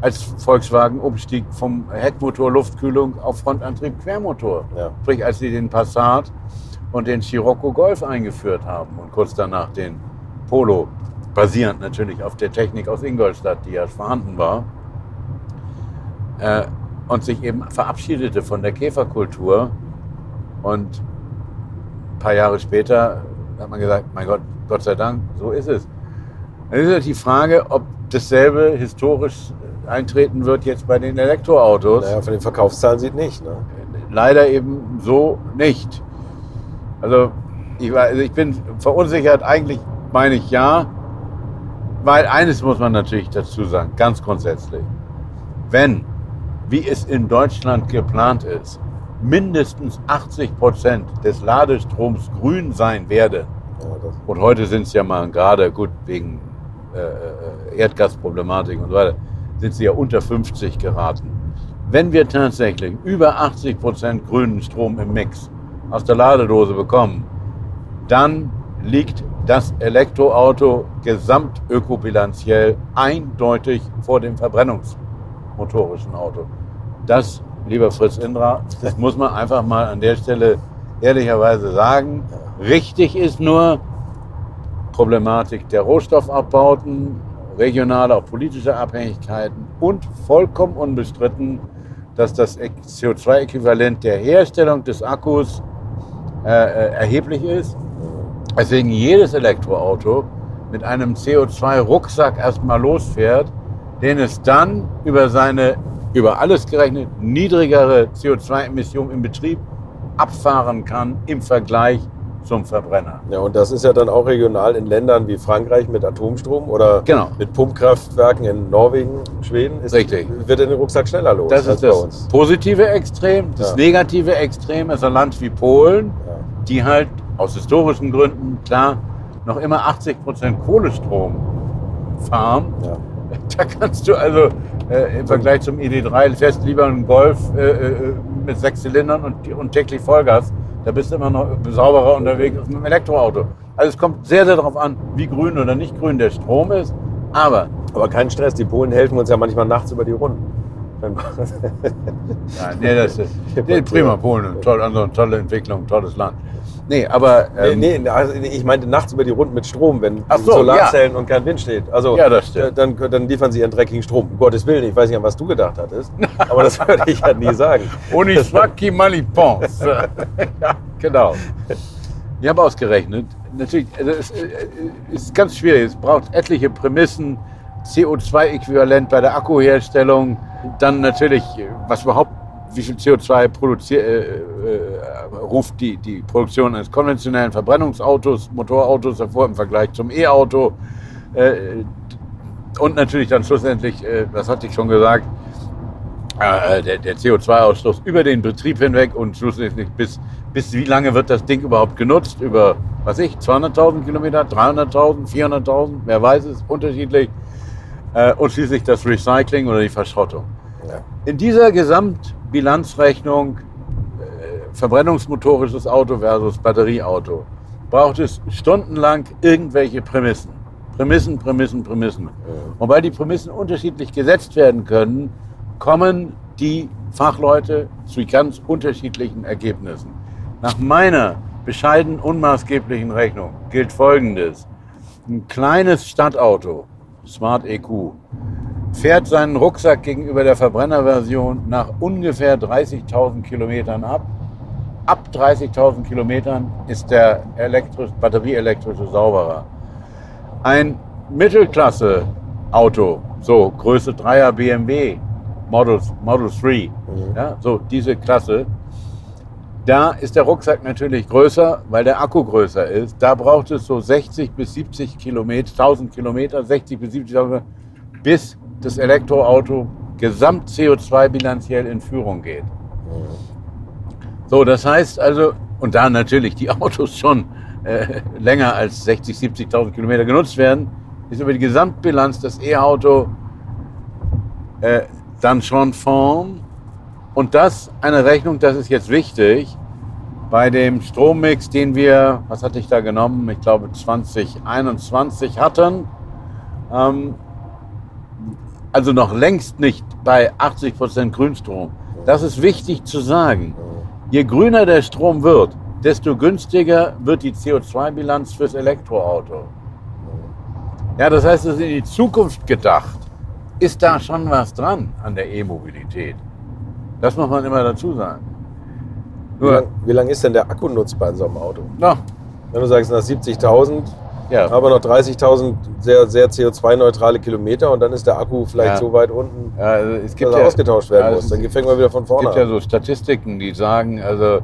als Volkswagen umstieg vom Heckmotor Luftkühlung auf Frontantrieb Quermotor. Ja. Sprich, als sie den Passat und den Scirocco Golf eingeführt haben und kurz danach den Polo, basierend natürlich auf der Technik aus Ingolstadt, die ja vorhanden war, äh, und sich eben verabschiedete von der Käferkultur. Und ein paar Jahre später hat man gesagt, mein Gott, Gott sei Dank, so ist es. Dann ist halt die Frage, ob dasselbe historisch eintreten wird jetzt bei den Elektroautos. Naja, von den Verkaufszahlen sieht nicht. Ne? Leider eben so nicht. Also ich, also ich bin verunsichert, eigentlich meine ich ja, weil eines muss man natürlich dazu sagen, ganz grundsätzlich. Wenn, wie es in Deutschland geplant ist, mindestens 80 Prozent des Ladestroms grün sein werden, das, und heute sind es ja mal gerade, gut, wegen äh, äh, Erdgasproblematik und so weiter, sind sie ja unter 50 geraten. Wenn wir tatsächlich über 80 Prozent grünen Strom im Mix aus der Ladedose bekommen, dann liegt das Elektroauto gesamtökobilanziell eindeutig vor dem verbrennungsmotorischen Auto. Das, lieber Fritz Indra, das muss man einfach mal an der Stelle ehrlicherweise sagen. Richtig ist nur, Problematik der Rohstoffabbauten, regionale, auch politische Abhängigkeiten und vollkommen unbestritten, dass das CO2-Äquivalent der Herstellung des Akkus äh, äh, erheblich ist. Deswegen jedes Elektroauto mit einem CO2-Rucksack erstmal losfährt, den es dann über seine über alles gerechnet niedrigere CO2-Emissionen im Betrieb abfahren kann im Vergleich zum Verbrenner. Ja, und das ist ja dann auch regional in Ländern wie Frankreich mit Atomstrom oder Genau. mit Pumpkraftwerken in Norwegen, Schweden. Ist, Richtig. Wird der Rucksack schneller los Das ist bei das uns. positive Extrem. Das Ja. negative Extrem ist ein Land wie Polen, Ja. die halt aus historischen Gründen klar noch immer 80 Prozent Kohlestrom fahren. Ja. (laughs) Da kannst du also äh, im Vergleich zum ID3 fährst lieber einen Golf äh, äh, mit sechs Zylindern und, und täglich Vollgas. Da bist du immer noch sauberer unterwegs mit einem Elektroauto. Also es kommt sehr, sehr darauf an, wie grün oder nicht grün der Strom ist. Aber Aber kein Stress, die Polen helfen uns ja manchmal nachts über die Runden. Ja, nee, das ist nee, (laughs) prima, Polen, toll, also tolle Entwicklung, tolles Land. Nee, aber ähm, nee, nee, also ich meinte nachts über die Runden mit Strom, wenn Ach so, Solarzellen und kein Wind steht. Also Ja, das stimmt. äh, dann, dann liefern sie ihren dreckigen Strom. Um Gottes Willen, ich weiß nicht, an was du gedacht hattest, aber das (laughs) würde ich ja nie sagen. Ohne Schwacki mal pense. ja, genau. Ich habe ausgerechnet, natürlich, also es äh, ist ganz schwierig. Es braucht etliche Prämissen, CO2-Äquivalent bei der Akkuherstellung, dann natürlich, was überhaupt, wie viel CO2 produziert, äh, äh, ruft die, die Produktion eines konventionellen Verbrennungsautos, Motorautos hervor im Vergleich zum E-Auto. Äh, und natürlich dann schlussendlich, äh, das hatte ich schon gesagt, äh, der, der CO2-Ausstoß über den Betrieb hinweg und schlussendlich bis, bis wie lange wird das Ding überhaupt genutzt? Über, was ich, 200.000 Kilometer, 300.000, 400.000, wer weiß es, unterschiedlich. Äh, und schließlich das Recycling oder die Verschrottung. Ja. In dieser Gesamtbilanzrechnung äh, verbrennungsmotorisches Auto versus Batterieauto braucht es stundenlang irgendwelche Prämissen. Prämissen, Prämissen, Prämissen. Und weil die Prämissen unterschiedlich gesetzt werden können, kommen die Fachleute zu ganz unterschiedlichen Ergebnissen. Nach meiner bescheiden unmaßgeblichen Rechnung gilt Folgendes. Ein kleines Stadtauto, Smart EQ, fährt seinen Rucksack gegenüber der Verbrennerversion nach ungefähr 30.000 Kilometern ab. Ab 30.000 Kilometern ist der elektrisch, batterieelektrische sauberer. Ein Mittelklasse-Auto, so Größe 3er BMW, Model, Model 3, ja, so diese Klasse, da ist der Rucksack natürlich größer, weil der Akku größer ist. Da braucht es so 60 bis 70 Kilometer, 1000 Kilometer, 60 bis 70 Kilometer, bis das Elektroauto gesamt CO2-bilanziell in Führung geht. So, das heißt also, und da natürlich die Autos schon äh, länger als 60, 70.000 Kilometer genutzt werden, ist über die Gesamtbilanz das E-Auto äh, dann schon vorn. Und das eine Rechnung, das ist jetzt wichtig, bei dem Strommix, den wir, was hatte ich da genommen? Ich glaube 2021 hatten. Ähm, also noch längst nicht bei 80% Grünstrom. Das ist wichtig zu sagen. Je grüner der Strom wird, desto günstiger wird die CO2-Bilanz fürs Elektroauto. Ja, das heißt, es ist in die Zukunft gedacht. Ist da schon was dran an der E-Mobilität? Das muss man immer dazu sagen. Wie lang, wie lang ist denn der Akku nutzbar in so einem Auto? Na, Wenn du sagst, nach 70.000, ja. aber noch 30.000 sehr, sehr CO2-neutrale Kilometer und dann ist der Akku vielleicht Ja. so weit unten, ja also es dass gibt er ja, ausgetauscht werden muss. es Dann fängt man wieder von Es vorne gibt ja an. so Statistiken, die sagen, also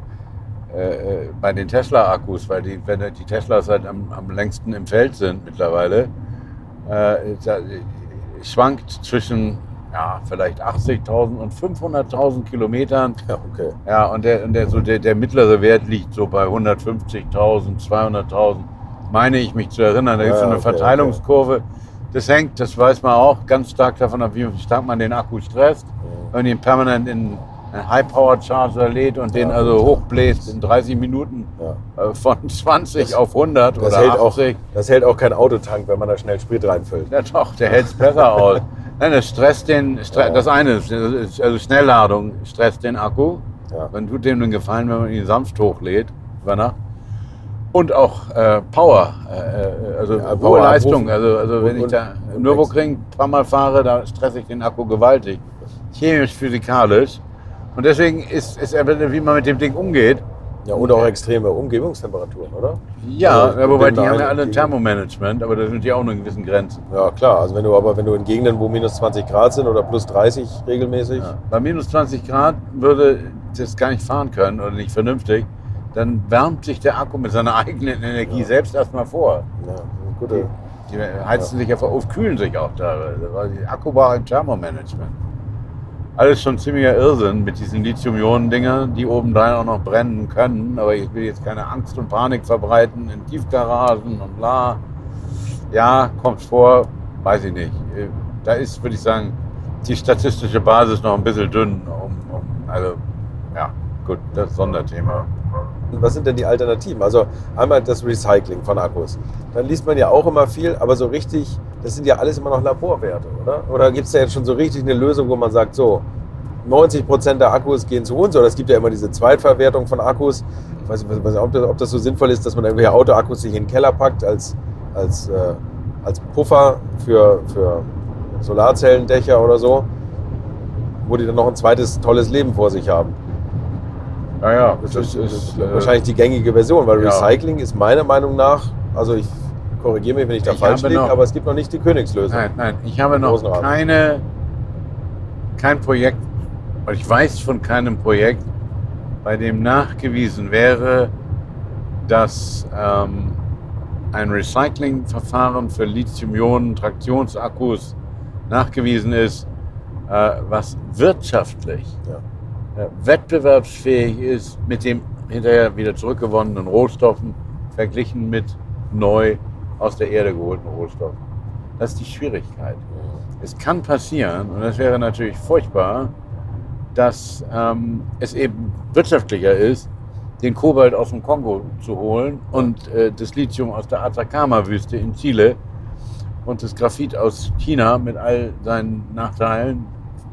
äh, äh, bei den Tesla-Akkus, weil die, wenn die Teslas halt am, am längsten im Feld sind mittlerweile, äh, da, schwankt zwischen ja, vielleicht 80.000 und 500.000 Kilometern. Ja, okay. Ja, und der, und der, so der, der mittlere Wert liegt so bei 150.000, 200.000, meine ich mich zu erinnern. Da gibt es so Ja, eine okay, Verteilungskurve. Das hängt, das weiß man auch, ganz stark davon ab, wie stark man den Akku stresst. Wenn man ihn permanent in einen High-Power-Charger lädt und den also hochbläst in 30 Minuten äh, von 20 auf 100 Das oder hält, auch, 80. das hält auch kein Autotank, wenn man da schnell Sprit reinfüllt. Ja doch, der hält es besser aus. (laughs) Nein, das stresst den, stre Ja. das eine ist, also Schnellladung stresst den Akku. Ja. Man tut dem einen Gefallen, wenn man ihn sanft hochlädt über Nacht. Und auch äh, Power, äh, äh, also Ja, hohe Power Leistung. abrufen. Also, also wenn ich da im Nürburgring ein paar Mal fahre, da stresse ich den Akku gewaltig. Chemisch, physikalisch. Und deswegen ist, er, wie man mit dem Ding umgeht, Ja, und auch extreme Umgebungstemperaturen, oder? Ja, Also, ja, wobei die haben ja alle ein Thermomanagement, aber da sind die auch nur in gewissen Grenzen. Ja, klar. Also wenn du aber wenn du in Gegenden, wo minus 20 Grad sind oder plus 30 regelmäßig, Ja. Bei minus 20 Grad würde das gar nicht fahren können oder nicht vernünftig. Dann wärmt sich der Akku mit seiner (laughs) eigenen Energie selbst erstmal vor. ja, gute. Die heizen sich ja vor, kühlen sich auch teilweise, weil die Akku braucht ein Thermomanagement. Alles schon ziemlicher Irrsinn mit diesen Lithium-Ionen-Dingern, die obendrein auch noch brennen können. Aber ich will jetzt keine Angst und Panik verbreiten in Tiefgaragen und bla. Ja, kommt vor, weiß ich nicht. Da ist, würde ich sagen, die statistische Basis noch ein bisschen dünn. Um, um, also, ja, gut, das Sonderthema. Was sind denn die Alternativen? Also einmal das Recycling von Akkus. Dann liest man ja auch immer viel, aber so richtig, das sind ja alles immer noch Laborwerte, oder? Oder gibt es da jetzt schon so richtig eine Lösung, wo man sagt, so 90 Prozent der Akkus gehen zu uns? Oder es gibt ja immer diese Zweitverwertung von Akkus. Ich weiß nicht, ob das, ob das so sinnvoll ist, dass man irgendwelche Autoakkus sich in den Keller packt als, als, äh, als Puffer für, für Solarzellendächer oder so, wo die dann noch ein zweites tolles Leben vor sich haben. Naja, Das, das, ist, ist äh, wahrscheinlich die gängige Version, weil ja. Recycling ist meiner Meinung nach, also ich korrigiere mich, wenn ich da Ich falsch liege, aber es gibt noch nicht die Königslösung. Nein, nein, ich habe noch keine, kein Projekt, oder ich weiß von keinem Projekt, bei dem nachgewiesen wäre, dass ähm, ein Recyclingverfahren für Lithium-Ionen-Traktionsakkus nachgewiesen ist, äh, was wirtschaftlich Ja. Äh, wettbewerbsfähig ist mit dem hinterher wieder zurückgewonnenen Rohstoffen verglichen mit neu aus der Erde geholten Rohstoffen. Das ist die Schwierigkeit. Es kann passieren, und das wäre natürlich furchtbar, dass ähm, es eben wirtschaftlicher ist, den Kobalt aus dem Kongo zu holen und äh, das Lithium aus der Atacama-Wüste in Chile und das Graphit aus China mit all seinen Nachteilen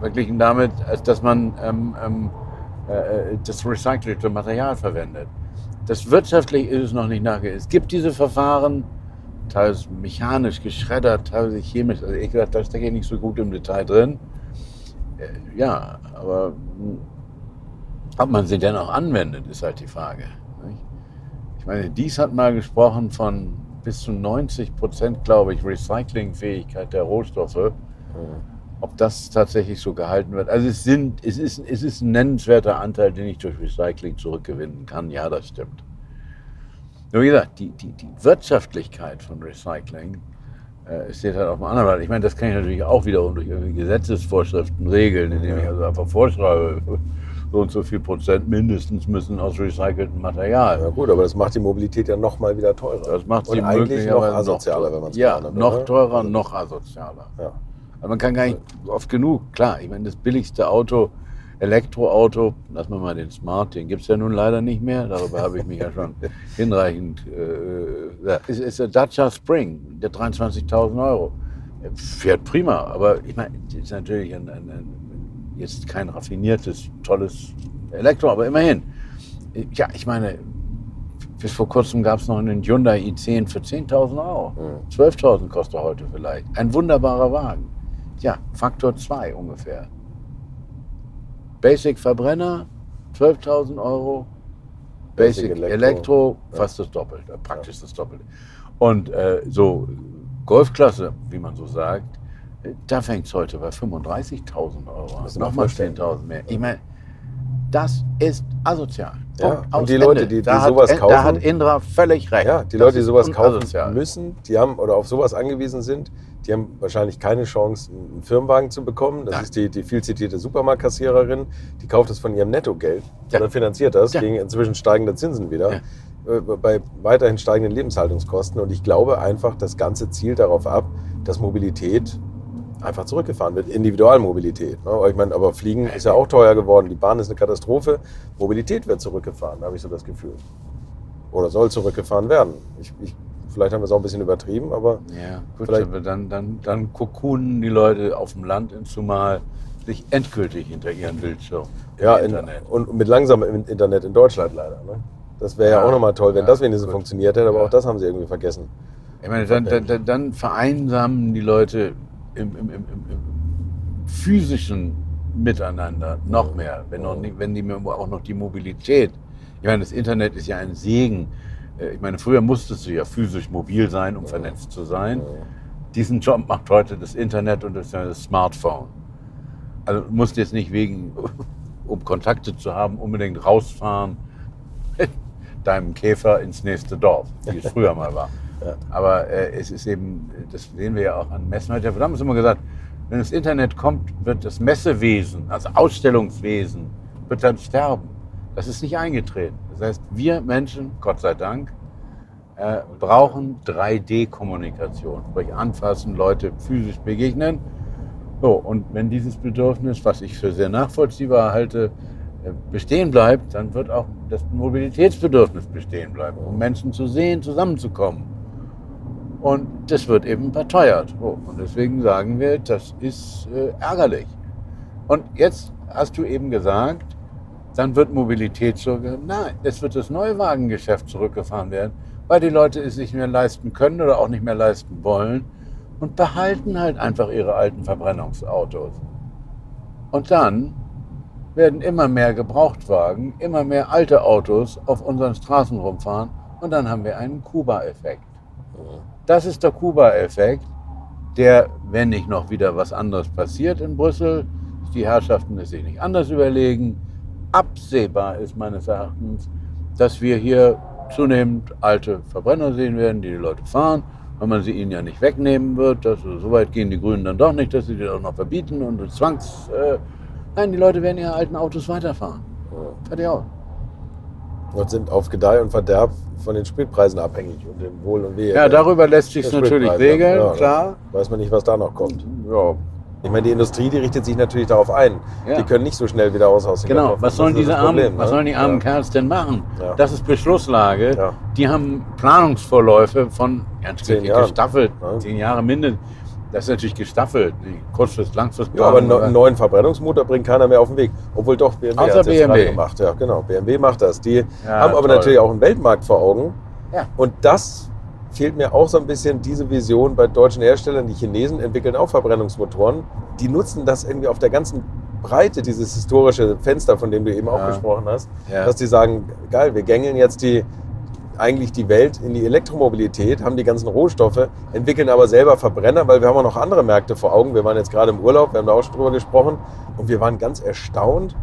verglichen damit, als dass man ähm, ähm, äh, das recycelte Material verwendet. Das wirtschaftlich ist es noch nicht nachgewiesen. Es gibt diese Verfahren, teils mechanisch geschreddert, teilweise chemisch. Also ich gesagt, da stecke ich nicht so gut im Detail drin. Äh, ja, aber mh, ob man sie denn auch anwendet, ist halt die Frage. Nicht? Ich meine, dies hat mal gesprochen von bis zu 90 Prozent, glaube ich, Recyclingfähigkeit der Rohstoffe. Ob das tatsächlich so gehalten wird. Also es, sind, es, ist, es ist ein nennenswerter Anteil, den ich durch Recycling zurückgewinnen kann. Ja, das stimmt. Nur wie gesagt, die, die, die Wirtschaftlichkeit von Recycling äh, steht halt auf dem anderen Blatt. Ich meine, das kann ich natürlich auch wiederum durch irgendwie Gesetzesvorschriften regeln, indem ich also einfach vorschreibe, so und so viel Prozent mindestens müssen aus recyceltem Material. Ja gut, aber das macht die Mobilität ja noch mal wieder teurer. Das macht Und sie eigentlich noch asozialer, teurer. wenn man es Ja, noch oder? teurer, noch asozialer. Ja. Aber man kann gar nicht oft genug, klar, ich meine, das billigste Auto, Elektroauto, lassen wir mal den Smart, den gibt es ja nun leider nicht mehr, darüber habe ich mich ja schon (laughs) hinreichend, äh, ist, ist der Dacia Spring, der 23.000 Euro. Fährt prima, aber ich meine, ist natürlich ein, ein, ein, jetzt kein raffiniertes, tolles Elektro, aber immerhin. Ja, ich meine, bis vor kurzem gab es noch einen Hyundai i10 für 10.000 Euro. 12.000 kostet er heute vielleicht. Ein wunderbarer Wagen. Ja, Faktor 2 ungefähr. Basic Verbrenner, 12.000 Euro. Basic, Basic Elektro, Elektro, fast das Doppelte, praktisch das Doppelte. Und äh, so Golfklasse, wie man so sagt, äh, da fängt es heute bei 35.000 Euro an. Nochmal vorstellen. 10.000 mehr. Ich meine, das ist asozial. Ja, und die Leute, Ende. die- die da sowas hat, Da kaufen- hat Indra völlig recht. Ja, die Das Leute, die sowas kaufen müssen, die haben oder auf sowas angewiesen sind, die haben wahrscheinlich keine Chance, einen Firmenwagen zu bekommen. Das Nein. ist die, die viel zitierte Supermarktkassiererin, die kauft das von ihrem Nettogeld Ja. und dann finanziert das Ja. gegen inzwischen steigende Zinsen wieder. äh, Bei weiterhin steigenden Lebenshaltungskosten. Und ich glaube einfach, das Ganze zielt darauf ab, dass Mobilität einfach zurückgefahren wird. Individualmobilität. Ne? Aber Ich meine, aber Fliegen ist ja auch teuer geworden. Die Bahn ist eine Katastrophe. Mobilität wird zurückgefahren, habe ich so das Gefühl. Oder soll zurückgefahren werden. Ich, ich, vielleicht haben wir es auch ein bisschen übertrieben, aber Ja, gut, Vielleicht- aber dann, dann, dann kokunen die Leute auf dem Land in zumal sich endgültig hinter ihren Bildschirm. ja, in, Internet. und mit langsamem Internet in Deutschland leider. Ne? Das wäre ja, Ja, auch nochmal toll, wenn ja, das wenigstens gut. funktioniert hätte, aber Ja. auch das haben sie irgendwie vergessen. Ich meine, dann, dann, dann vereinsamen die Leute im, im, im, im, physischen Miteinander noch mehr, wenn, noch wenn die mir auch noch die Mobilität Ich meine, das Internet ist ja ein Segen. Äh, Ich meine, früher musstest du ja physisch mobil sein, um vernetzt zu sein. Diesen Job macht heute das Internet und das, das Smartphone. Also du musst jetzt nicht wegen, (laughs) um Kontakte zu haben, unbedingt rausfahren mit deinem Käfer ins nächste Dorf, wie es früher mal war. (laughs) Aber äh, es ist eben, das sehen wir ja auch an Messen heute. Wir haben es immer gesagt, wenn das Internet kommt, wird das Messewesen, also Ausstellungswesen, wird dann sterben. Das ist nicht eingetreten. Das heißt, wir Menschen, Gott sei Dank, äh, brauchen 3D-Kommunikation, sprich anfassen, Leute physisch begegnen. So, und wenn dieses Bedürfnis, was ich für sehr nachvollziehbar halte, äh, bestehen bleibt, dann wird auch das Mobilitätsbedürfnis bestehen bleiben, um Menschen zu sehen, zusammenzukommen. Und das wird eben verteuert. So, und deswegen sagen wir, das ist äh, ärgerlich. Und jetzt hast du eben gesagt, dann wird Mobilität zurück. Nein, es wird das Neuwagengeschäft zurückgefahren werden, weil die Leute es nicht mehr leisten können oder auch nicht mehr leisten wollen und behalten halt einfach ihre alten Verbrennungsautos. Und dann werden immer mehr Gebrauchtwagen, immer mehr alte Autos auf unseren Straßen rumfahren und dann haben wir einen Kuba-Effekt. Das ist der Kuba-Effekt, der, wenn nicht noch wieder was anderes passiert in Brüssel, die Herrschaften es sich nicht anders überlegen, absehbar ist meines Erachtens, dass wir hier zunehmend alte Verbrenner sehen werden, die die Leute fahren, weil man sie ihnen ja nicht wegnehmen wird. Das, so weit gehen die Grünen dann doch nicht, dass sie die auch noch verbieten und Zwangs... Äh, nein, die Leute werden ihre alten Autos weiterfahren. Fertig aus. Und sind auf Gedeih und Verderb von den Spritpreisen abhängig und dem Wohl und Wehe. Ja, darüber lässt sich natürlich regeln, Ja, klar. Weiß man nicht, was da noch kommt. Ja, Ich meine, die Industrie, die richtet sich natürlich darauf ein. Ja. Die können nicht so schnell wieder aus aus den Genau, was sollen diese das armen, Problem, was ne? sollen die armen ja. Kerls denn machen? Ja. Das ist Beschlusslage. Die haben Planungsvorläufe von ganz Zehn Jahren. gestaffelt, zehn Jahre mindestens. Das ist natürlich gestaffelt, Kurzfrist, Langfrist. Ja, aber einen neuen Verbrennungsmotor bringt keiner mehr auf den Weg. Obwohl doch BMW Außer jetzt BMW. gemacht. Ja, genau. BMW macht das. Die Ja, haben aber toll. natürlich auch einen Weltmarkt vor Augen. Ja. Und das fehlt mir auch so ein bisschen, diese Vision bei deutschen Herstellern. Die Chinesen entwickeln auch Verbrennungsmotoren. Die nutzen das irgendwie auf der ganzen Breite, dieses historische Fenster, von dem du eben auch Ja. gesprochen hast. Ja. Dass die sagen, geil, wir gängeln jetzt die eigentlich die Welt in die Elektromobilität, haben die ganzen Rohstoffe, entwickeln aber selber Verbrenner, weil wir haben auch noch andere Märkte vor Augen. Wir waren jetzt gerade im Urlaub, wir haben da auch schon drüber gesprochen und wir waren ganz erstaunt,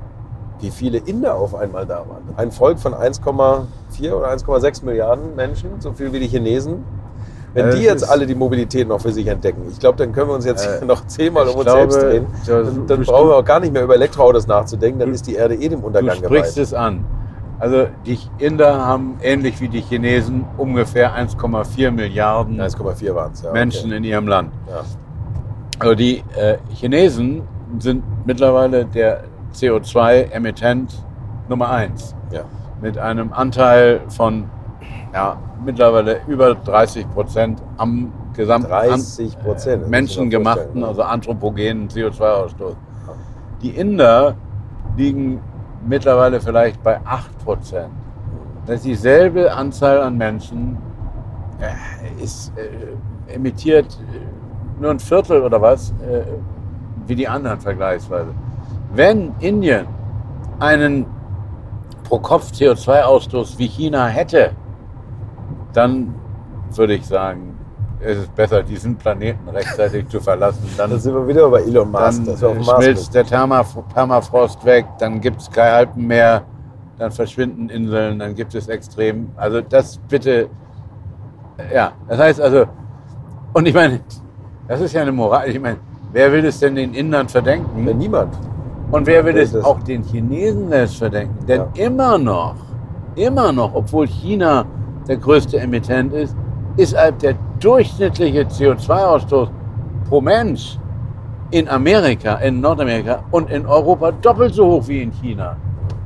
wie viele Inder auf einmal da waren. Ein Volk von 1,4 oder 1,6 Milliarden Menschen, so viel wie die Chinesen. Wenn Ja, die das jetzt alle die Mobilität noch für sich entdecken, ich glaube, dann können wir uns jetzt Äh, (laughs) noch zehnmal um uns glaube, selbst drehen. du- Dann, dann du- brauchen wir auch gar nicht mehr über Elektroautos nachzudenken, dann Du- ist die Erde eh dem Du Untergang sprichst geweiht. es an. Also die Inder haben ähnlich wie die Chinesen ungefähr 1,4 Milliarden 1,4 waren es. Ja, Menschen in ihrem Land. Ja. Also die äh, Chinesen sind mittlerweile der CO2-Emittent Nummer eins. Ja. mit einem Anteil von ja, mittlerweile über 30 Prozent am gesamten 30 Prozent, man menschengemachten, also anthropogenen CO2-Ausstoß. Die Inder liegen mittlerweile vielleicht bei 8 Prozent. Das ist dieselbe Anzahl an Menschen äh, ist äh, emittiert äh, nur ein Viertel oder was äh, wie die anderen vergleichsweise. Wenn Indien einen pro Kopf CO2-Ausstoß wie China hätte, dann würde ich sagen, es ist besser, diesen Planeten rechtzeitig zu verlassen. Dann, Dann sind wir wieder bei Elon Musk, dann schmilzt der Thermaf- Permafrost weg, dann gibt es keine Alpen mehr, dann verschwinden Inseln, dann gibt es extrem. Also das bitte, ja, das heißt also, und ich meine, das ist ja eine Moral, ich meine, wer will es denn den Indern verdenken? Ja, niemand. Und wer will es auch den Chinesen das verdenken? Denn Ja. immer noch, immer noch, obwohl China der größte Emittent ist, ist halt der durchschnittliche CO2-Ausstoß pro Mensch in Amerika, in Nordamerika und in Europa doppelt so hoch wie in China.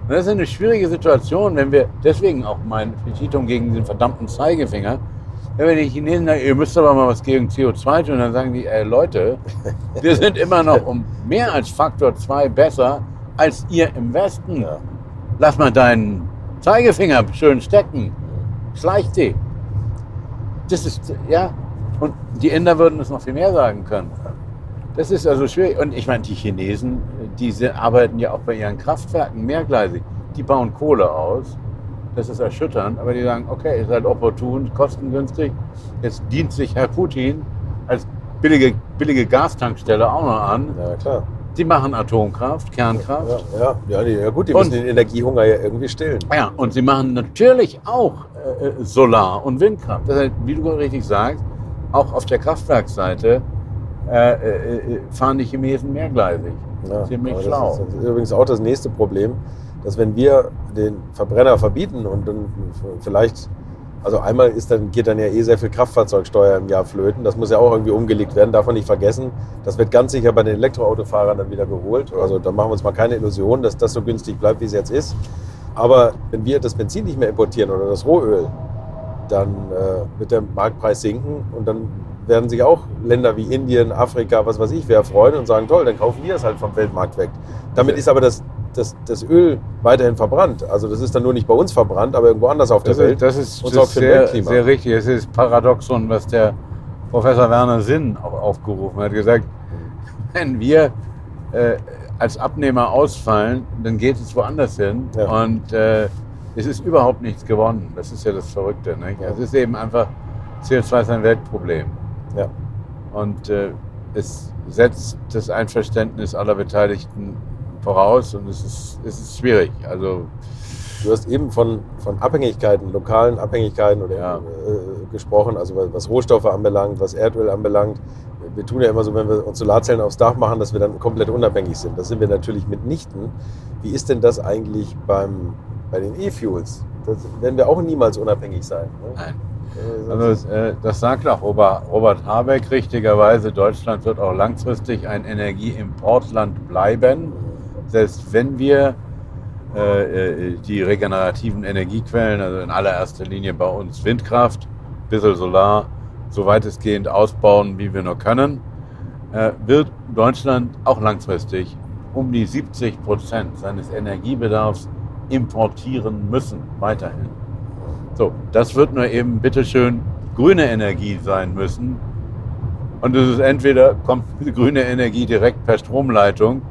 Und das ist eine schwierige Situation, wenn wir, deswegen auch mein Petitum gegen den verdammten Zeigefinger, wenn wir den Chinesen sagen, ihr müsst aber mal was gegen CO2 tun, dann sagen die, ey Leute, wir (laughs) sind immer noch um mehr als Faktor 2 besser als ihr im Westen. Lass mal deinen Zeigefinger schön stecken. Schleich die. Das ist, ja. Und die Inder würden es noch viel mehr sagen können. Das ist also schwierig. Und ich meine, die Chinesen, die se- arbeiten ja auch bei ihren Kraftwerken mehrgleisig. Die bauen Kohle aus Das ist erschütternd, aber die sagen, okay, ist halt opportun, kostengünstig. Jetzt dient sich Herr Putin als billige, billige Gastankstelle auch noch an. Ja, klar. Die machen Atomkraft, Kernkraft. Ja, ja, ja, ja gut, die Und- müssen den Energiehunger ja irgendwie stillen. Ja, und sie machen natürlich auch äh, äh, Solar- und Windkraft. Das heißt, wie du richtig sagst, auch auf der Kraftwerksseite äh, äh, äh, fahren die Chinesen mehrgleisig. Ja, Ziemlich schlau. Das ist, das ist übrigens auch das nächste Problem, dass wenn wir den Verbrenner verbieten und dann vielleicht, also einmal ist dann, geht dann ja eh sehr viel Kraftfahrzeugsteuer im Jahr flöten, das muss ja auch irgendwie umgelegt werden, darf man nicht vergessen. Das wird ganz sicher bei den Elektroautofahrern dann wieder geholt. Also da machen wir uns mal keine Illusion, dass das so günstig bleibt, wie es jetzt ist. Aber wenn wir das Benzin nicht mehr importieren oder das Rohöl, dann äh, wird der Marktpreis sinken und dann werden sich auch Länder wie Indien, Afrika, was weiß ich, wer freuen und sagen, toll, dann kaufen wir es halt vom Weltmarkt weg. Damit ist aber das, das, das Öl weiterhin verbrannt. Also das ist dann nur nicht bei uns verbrannt, aber irgendwo anders auf der Das Welt. ist, das ist, das ist sehr, sehr richtig. Es ist Paradoxon, was der Professor Werner Sinn auch aufgerufen hat. Er hat gesagt, (laughs) wenn wir äh, als Abnehmer ausfallen, dann geht es woanders hin. Ja. Und äh, es ist überhaupt nichts gewonnen. Das ist ja das Verrückte. Nicht? Ja. Es ist eben einfach, CO2 ist ein Weltproblem. Ja. Und äh, es setzt das Einverständnis aller Beteiligten voraus und es ist, es ist schwierig. Also Du hast eben von, von Abhängigkeiten, lokalen Abhängigkeiten oder, Ja. äh, gesprochen, also was- Rohstoffe anbelangt, was Erdöl anbelangt. Wir tun ja immer so, wenn wir uns Solarzellen aufs Dach machen, dass wir dann komplett unabhängig sind. Das sind wir natürlich mitnichten. Wie ist denn das eigentlich beim, bei den E-Fuels? Das werden wir auch niemals unabhängig sein. Ne? Nein. Äh, Also äh, das sagt auch Robert, Robert Habeck richtigerweise, Deutschland wird auch langfristig ein Energieimportland bleiben. Selbst wenn wir äh, äh, die regenerativen Energiequellen, also in allererster Linie bei uns Windkraft, bisschen Solar, so weitestgehend ausbauen, wie wir nur können, äh, wird Deutschland auch langfristig um die 70 Prozent seines Energiebedarfs importieren müssen, weiterhin. So, das wird nur eben bitteschön grüne Energie sein müssen. Und es ist entweder kommt grüne Energie direkt per Stromleitung,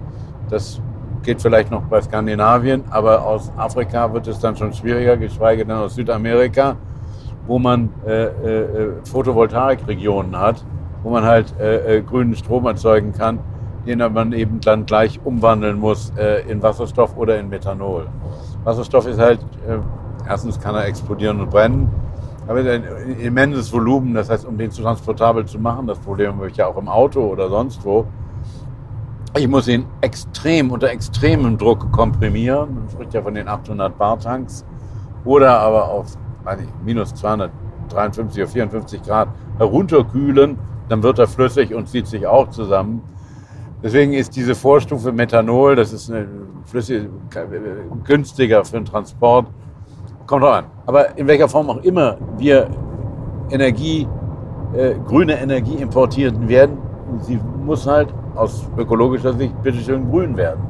das geht vielleicht noch bei Skandinavien, aber aus Afrika wird es dann schon schwieriger, geschweige denn aus Südamerika, wo man äh, äh, Photovoltaikregionen hat, wo man halt äh, äh, grünen Strom erzeugen kann, den man eben dann gleich umwandeln muss äh, in Wasserstoff oder in Methanol. Wasserstoff ist halt, äh, erstens kann er explodieren und brennen, aber ein immenses Volumen, das heißt, um den zu transportabel zu machen, das Problem habe ich ja auch im Auto oder sonst wo, ich muss ihn extrem, unter extremem Druck komprimieren. Man spricht ja von den 800 Bar Tanks. Oder aber auf weiß ich, minus 253 oder 54 Grad herunterkühlen. Dann wird er flüssig und zieht sich auch zusammen. Deswegen ist diese Vorstufe Methanol, das ist eine flüssige, günstiger für den Transport. Kommt drauf an. Aber in welcher Form auch immer wir Energie, äh, grüne Energie importieren werden, sie muss halt aus ökologischer Sicht bitteschön grün werden.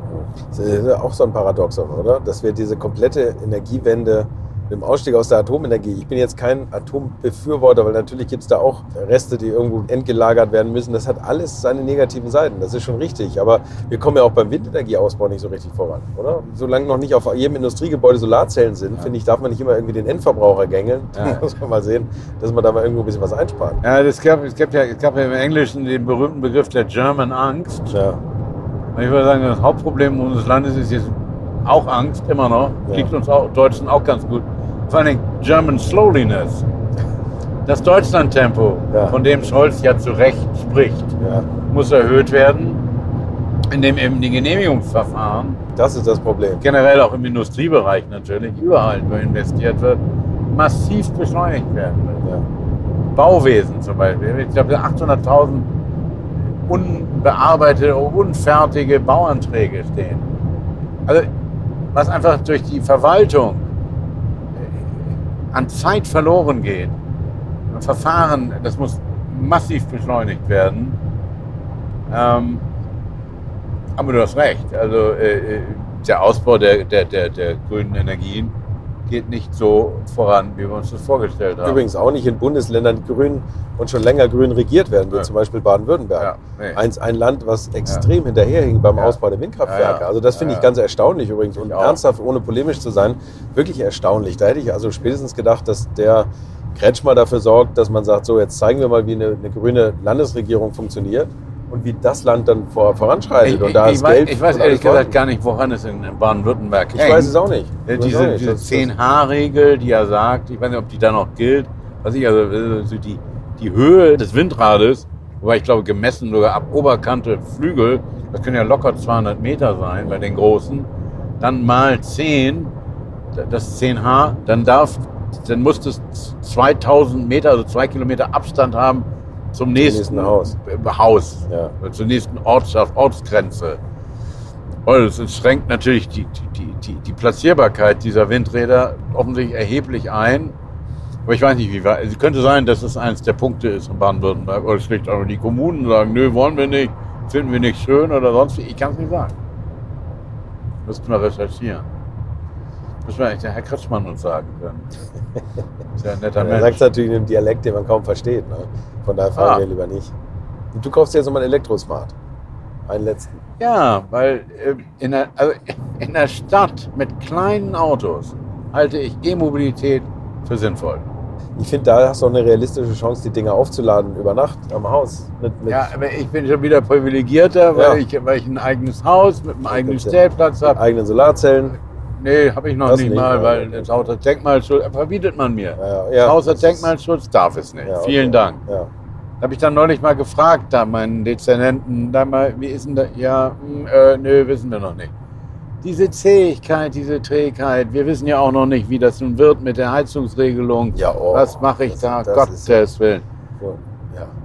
Das ist ja auch so ein Paradoxon, oder? Dass wir diese komplette Energiewende mit dem Ausstieg aus der Atomenergie, ich bin jetzt kein Atombefürworter, weil natürlich gibt es da auch Reste, die irgendwo entgelagert werden müssen. Das hat alles seine negativen Seiten, das ist schon richtig. Aber wir kommen ja auch beim Windenergieausbau nicht so richtig voran, oder? Solange noch nicht auf jedem Industriegebäude Solarzellen sind, finde ich, darf man nicht immer irgendwie den Endverbraucher gängeln. Da Ja. (laughs) muss man mal sehen, dass man da mal irgendwo ein bisschen was einspart. Ja, es gab, es gab ja, es gab ja im Englischen den berühmten Begriff der German Angst. Ja, Und ich würde sagen, das Hauptproblem unseres Landes ist jetzt auch Angst, immer noch. Ja. Liegt uns auch, Deutschen auch ganz gut. Vor allem German Slowliness. Das Deutschlandtempo, Ja. von dem Scholz ja zu Recht spricht, ja, muss erhöht werden, indem eben die Genehmigungsverfahren, das ist das Problem. generell auch im Industriebereich natürlich, überall wo investiert wird, massiv beschleunigt werden. Ja. Bauwesen zum Beispiel. Ich glaube, 800.000 unbearbeitete, unfertige Bauanträge stehen. Also, was einfach durch die Verwaltung an Zeit verloren geht. Ein Verfahren, das muss massiv beschleunigt werden. Ähm, aber du hast recht. Also, äh, äh, der Ausbau der, der, der, der grünen Energien geht nicht so voran, wie wir uns das vorgestellt haben. Übrigens auch nicht in Bundesländern, grün und schon länger grün regiert werden, wie Ja. zum Beispiel Baden-Württemberg. Ja, nee. Eins, ein Land, was extrem hinterherhing beim Ja. Ausbau der Windkraftwerke. Ja, ja. Also das finde Ja, ich ja. ganz erstaunlich übrigens und ernsthaft, ohne polemisch zu sein, wirklich erstaunlich. Da hätte ich also spätestens gedacht, dass der Kretschmer dafür sorgt, dass man sagt, so jetzt zeigen wir mal, wie eine, eine grüne Landesregierung funktioniert und wie das Land dann vor, voranschreitet. Ich, und da ich, ist weiß, Geld ich weiß ehrlich gesagt gar nicht, woran es in Baden-Württemberg Ich weiß es auch nicht. Diese nicht. diese Das- das- 10H-Regel, die ja sagt, ich weiß nicht, ob die da noch gilt, was ich, also also die, die Höhe des Windrades, wobei ich glaube, gemessen sogar ab Oberkante Flügel, das können ja locker 200 Meter sein bei den großen, dann mal 10, das 10H, dann darf, dann muss das 2000 Meter, also zwei Kilometer Abstand haben zum nächsten, nächsten Haus. äh, Haus Ja. zur nächsten Ortschaft, Ortsgrenze. Und es schränkt natürlich die, die, die, die Platzierbarkeit dieser Windräder offensichtlich erheblich ein. Aber ich weiß nicht, wie weit. Es könnte sein, dass es eines der Punkte ist in Baden-Württemberg. Oder schlicht aber die Kommunen sagen, nö, wollen wir nicht, finden wir nicht schön oder sonst wie. Ich kann es nicht sagen. Müssten wir recherchieren. Müssen wir eigentlich der Herr Kretschmann uns sagen können. (laughs) Ist ja ein netter Er sagt Mensch. es natürlich in einem Dialekt, den man kaum versteht. Ne? Von daher fragen Ah. wir lieber nicht. Und du kaufst dir jetzt nochmal einen Elektrosmart. Einen letzten. Ja, weil äh, in der, also in der Stadt mit kleinen Autos halte ich E-Mobilität für sinnvoll. Ich finde, da hast du auch eine realistische Chance, die Dinge aufzuladen über Nacht am Haus. Mit, mit Ja, aber ich bin schon wieder privilegierter, weil, Ja. ich, weil ich ein eigenes Haus mit einem eigenen. Stellplatz habe. eigenen Solarzellen. Nee, habe ich noch Das nicht nicht, mal, weil das Haus Denkmalschutz, verbietet man mir. Ja, ja, das Haus das Denkmalschutz, darf es nicht. Okay. Vielen Dank. Habe ich dann neulich mal gefragt, da meinen Dezernenten, da mal, wie ist denn da? Ja, hm, äh, nö, wissen wir noch nicht. Diese Zähigkeit, diese Trägheit, wir wissen ja auch noch nicht, wie das nun wird mit der Heizungsregelung. Ja, oh, Was mache ich das- da? das Gottes Willen. So.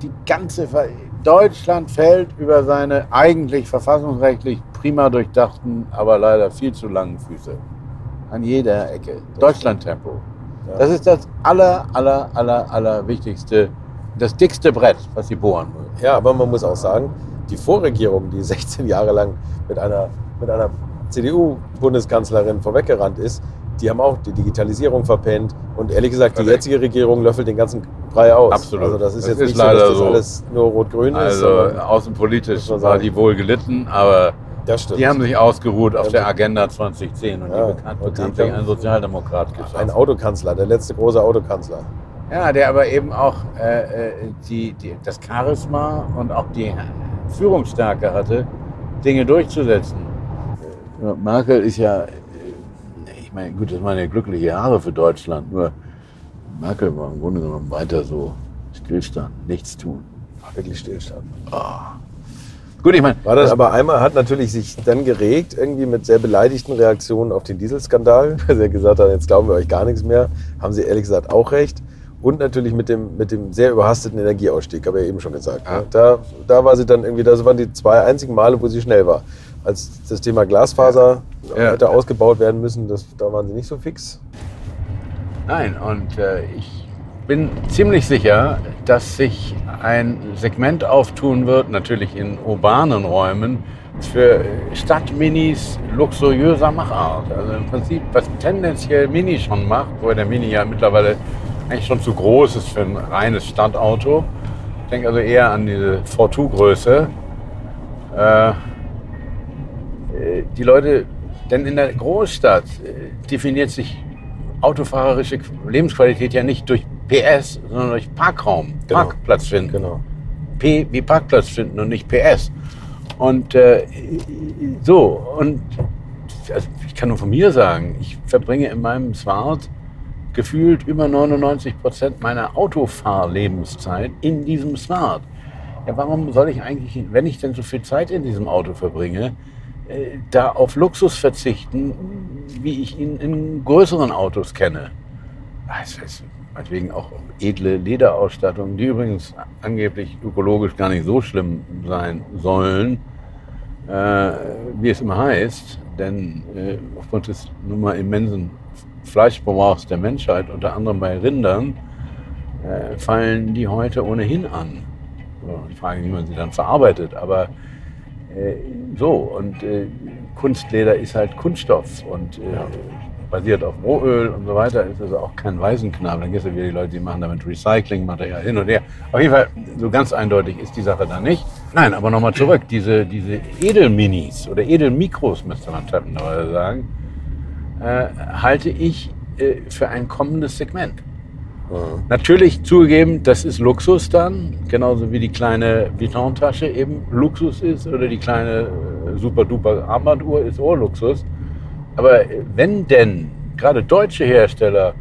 Die ganze Ver Deutschland fällt über seine eigentlich verfassungsrechtlich prima durchdachten, aber leider viel zu langen Füße. An jeder Ecke. Deutschlandtempo. Ja. Das ist das aller, aller, aller, aller wichtigste, das dickste Brett, was sie bohren wollen. ja, aber man muss auch sagen, die Vorregierung, die (laughs) 16 Jahre lang mit einer, mit einer CDU-Bundeskanzlerin vorweggerannt ist, die haben auch die Digitalisierung verpennt. Und ehrlich gesagt, die Also- jetzige Regierung löffelt den ganzen Brei aus. Absolut. Also das ist Das jetzt ist nicht so, dass das so. alles nur rot-grün ist. Also außenpolitisch war die wohl gelitten, aber das stimmt. die haben sich ausgeruht auf der Agenda 2010 und Ja, die bekannt, und die ein Sozialdemokrat geschafft. ein Autokanzler, der letzte große Autokanzler. Ja, der aber eben auch äh, äh, die, die, das Charisma und auch die Führungsstärke hatte, Dinge durchzusetzen. Merkel ist ja, äh, ich meine, gut, das waren ja glückliche Jahre für Deutschland, nur Merkel war im Grunde genommen weiter so Stillstand, nichts tun. Wirklich Stillstand. Gut, ich meine, War das aber einmal hat natürlich sich dann geregt, irgendwie mit sehr beleidigten Reaktionen auf den Dieselskandal, (laughs) weil er gesagt hat, jetzt glauben wir euch gar nichts mehr. Haben sie ehrlich gesagt auch recht. Und natürlich mit dem, mit dem sehr überhasteten Energieausstieg, habe ich ja eben schon gesagt. Ja. Ne? Da, da war sie dann irgendwie, das waren die zwei einzigen Male, wo sie schnell war. Als das Thema Glasfaser Ja. hätte ausgebaut werden müssen, das, da waren sie nicht so fix. Nein, und äh, ich bin ziemlich sicher, dass sich ein Segment auftun wird, natürlich in urbanen Räumen, für Stadtminis luxuriöser Machart. Also im Prinzip, was tendenziell Mini schon macht, wo der Mini ja mittlerweile eigentlich schon zu groß ist für ein reines Stadtauto. Ich denke also eher an diese V2-Größe. Äh, äh, die Leute, denn in der Großstadt äh, definiert sich autofahrerische Lebensqualität ja nicht durch PS, sondern durch Parkraum, Genau. Parkplatz finden. Genau. P wie Parkplatz finden und nicht PS. Und äh, so, und also ich kann nur von mir sagen, ich verbringe in meinem Smart gefühlt über 99 Prozent meiner Autofahrlebenszeit in diesem Smart. Ja, warum soll ich eigentlich, wenn ich denn so viel Zeit in diesem Auto verbringe, äh, da auf Luxus verzichten, wie ich ihn in größeren Autos kenne? Das heißt, meinetwegen auch edle Lederausstattung, die übrigens angeblich ökologisch gar nicht so schlimm sein sollen, äh, wie es immer heißt. Denn äh, aufgrund des nun mal immensen Fleischverbrauchs der Menschheit, unter anderem bei Rindern, äh, fallen die heute ohnehin an. So, die Frage, wie man sie dann verarbeitet. Aber äh, so, und äh, Kunstleder ist halt Kunststoff. Und äh, basiert auf Rohöl und so weiter, ist also auch kein Waisenknabe. Dann gibt es wieder die Leute, die machen damit Recyclingmaterial hin und her. Auf jeden Fall, so ganz eindeutig ist die Sache da nicht. Nein, aber nochmal zurück. Diese, diese Edelminis oder Edelmikros, müsste man treppenderweise sagen, äh, halte ich äh, für ein kommendes Segment. Mhm. Natürlich zugegeben, das ist Luxus dann, genauso wie die kleine Vuitton-Tasche eben Luxus ist oder die kleine äh, super-duper Armbanduhr ist auch Luxus. Aber wenn denn gerade deutsche Hersteller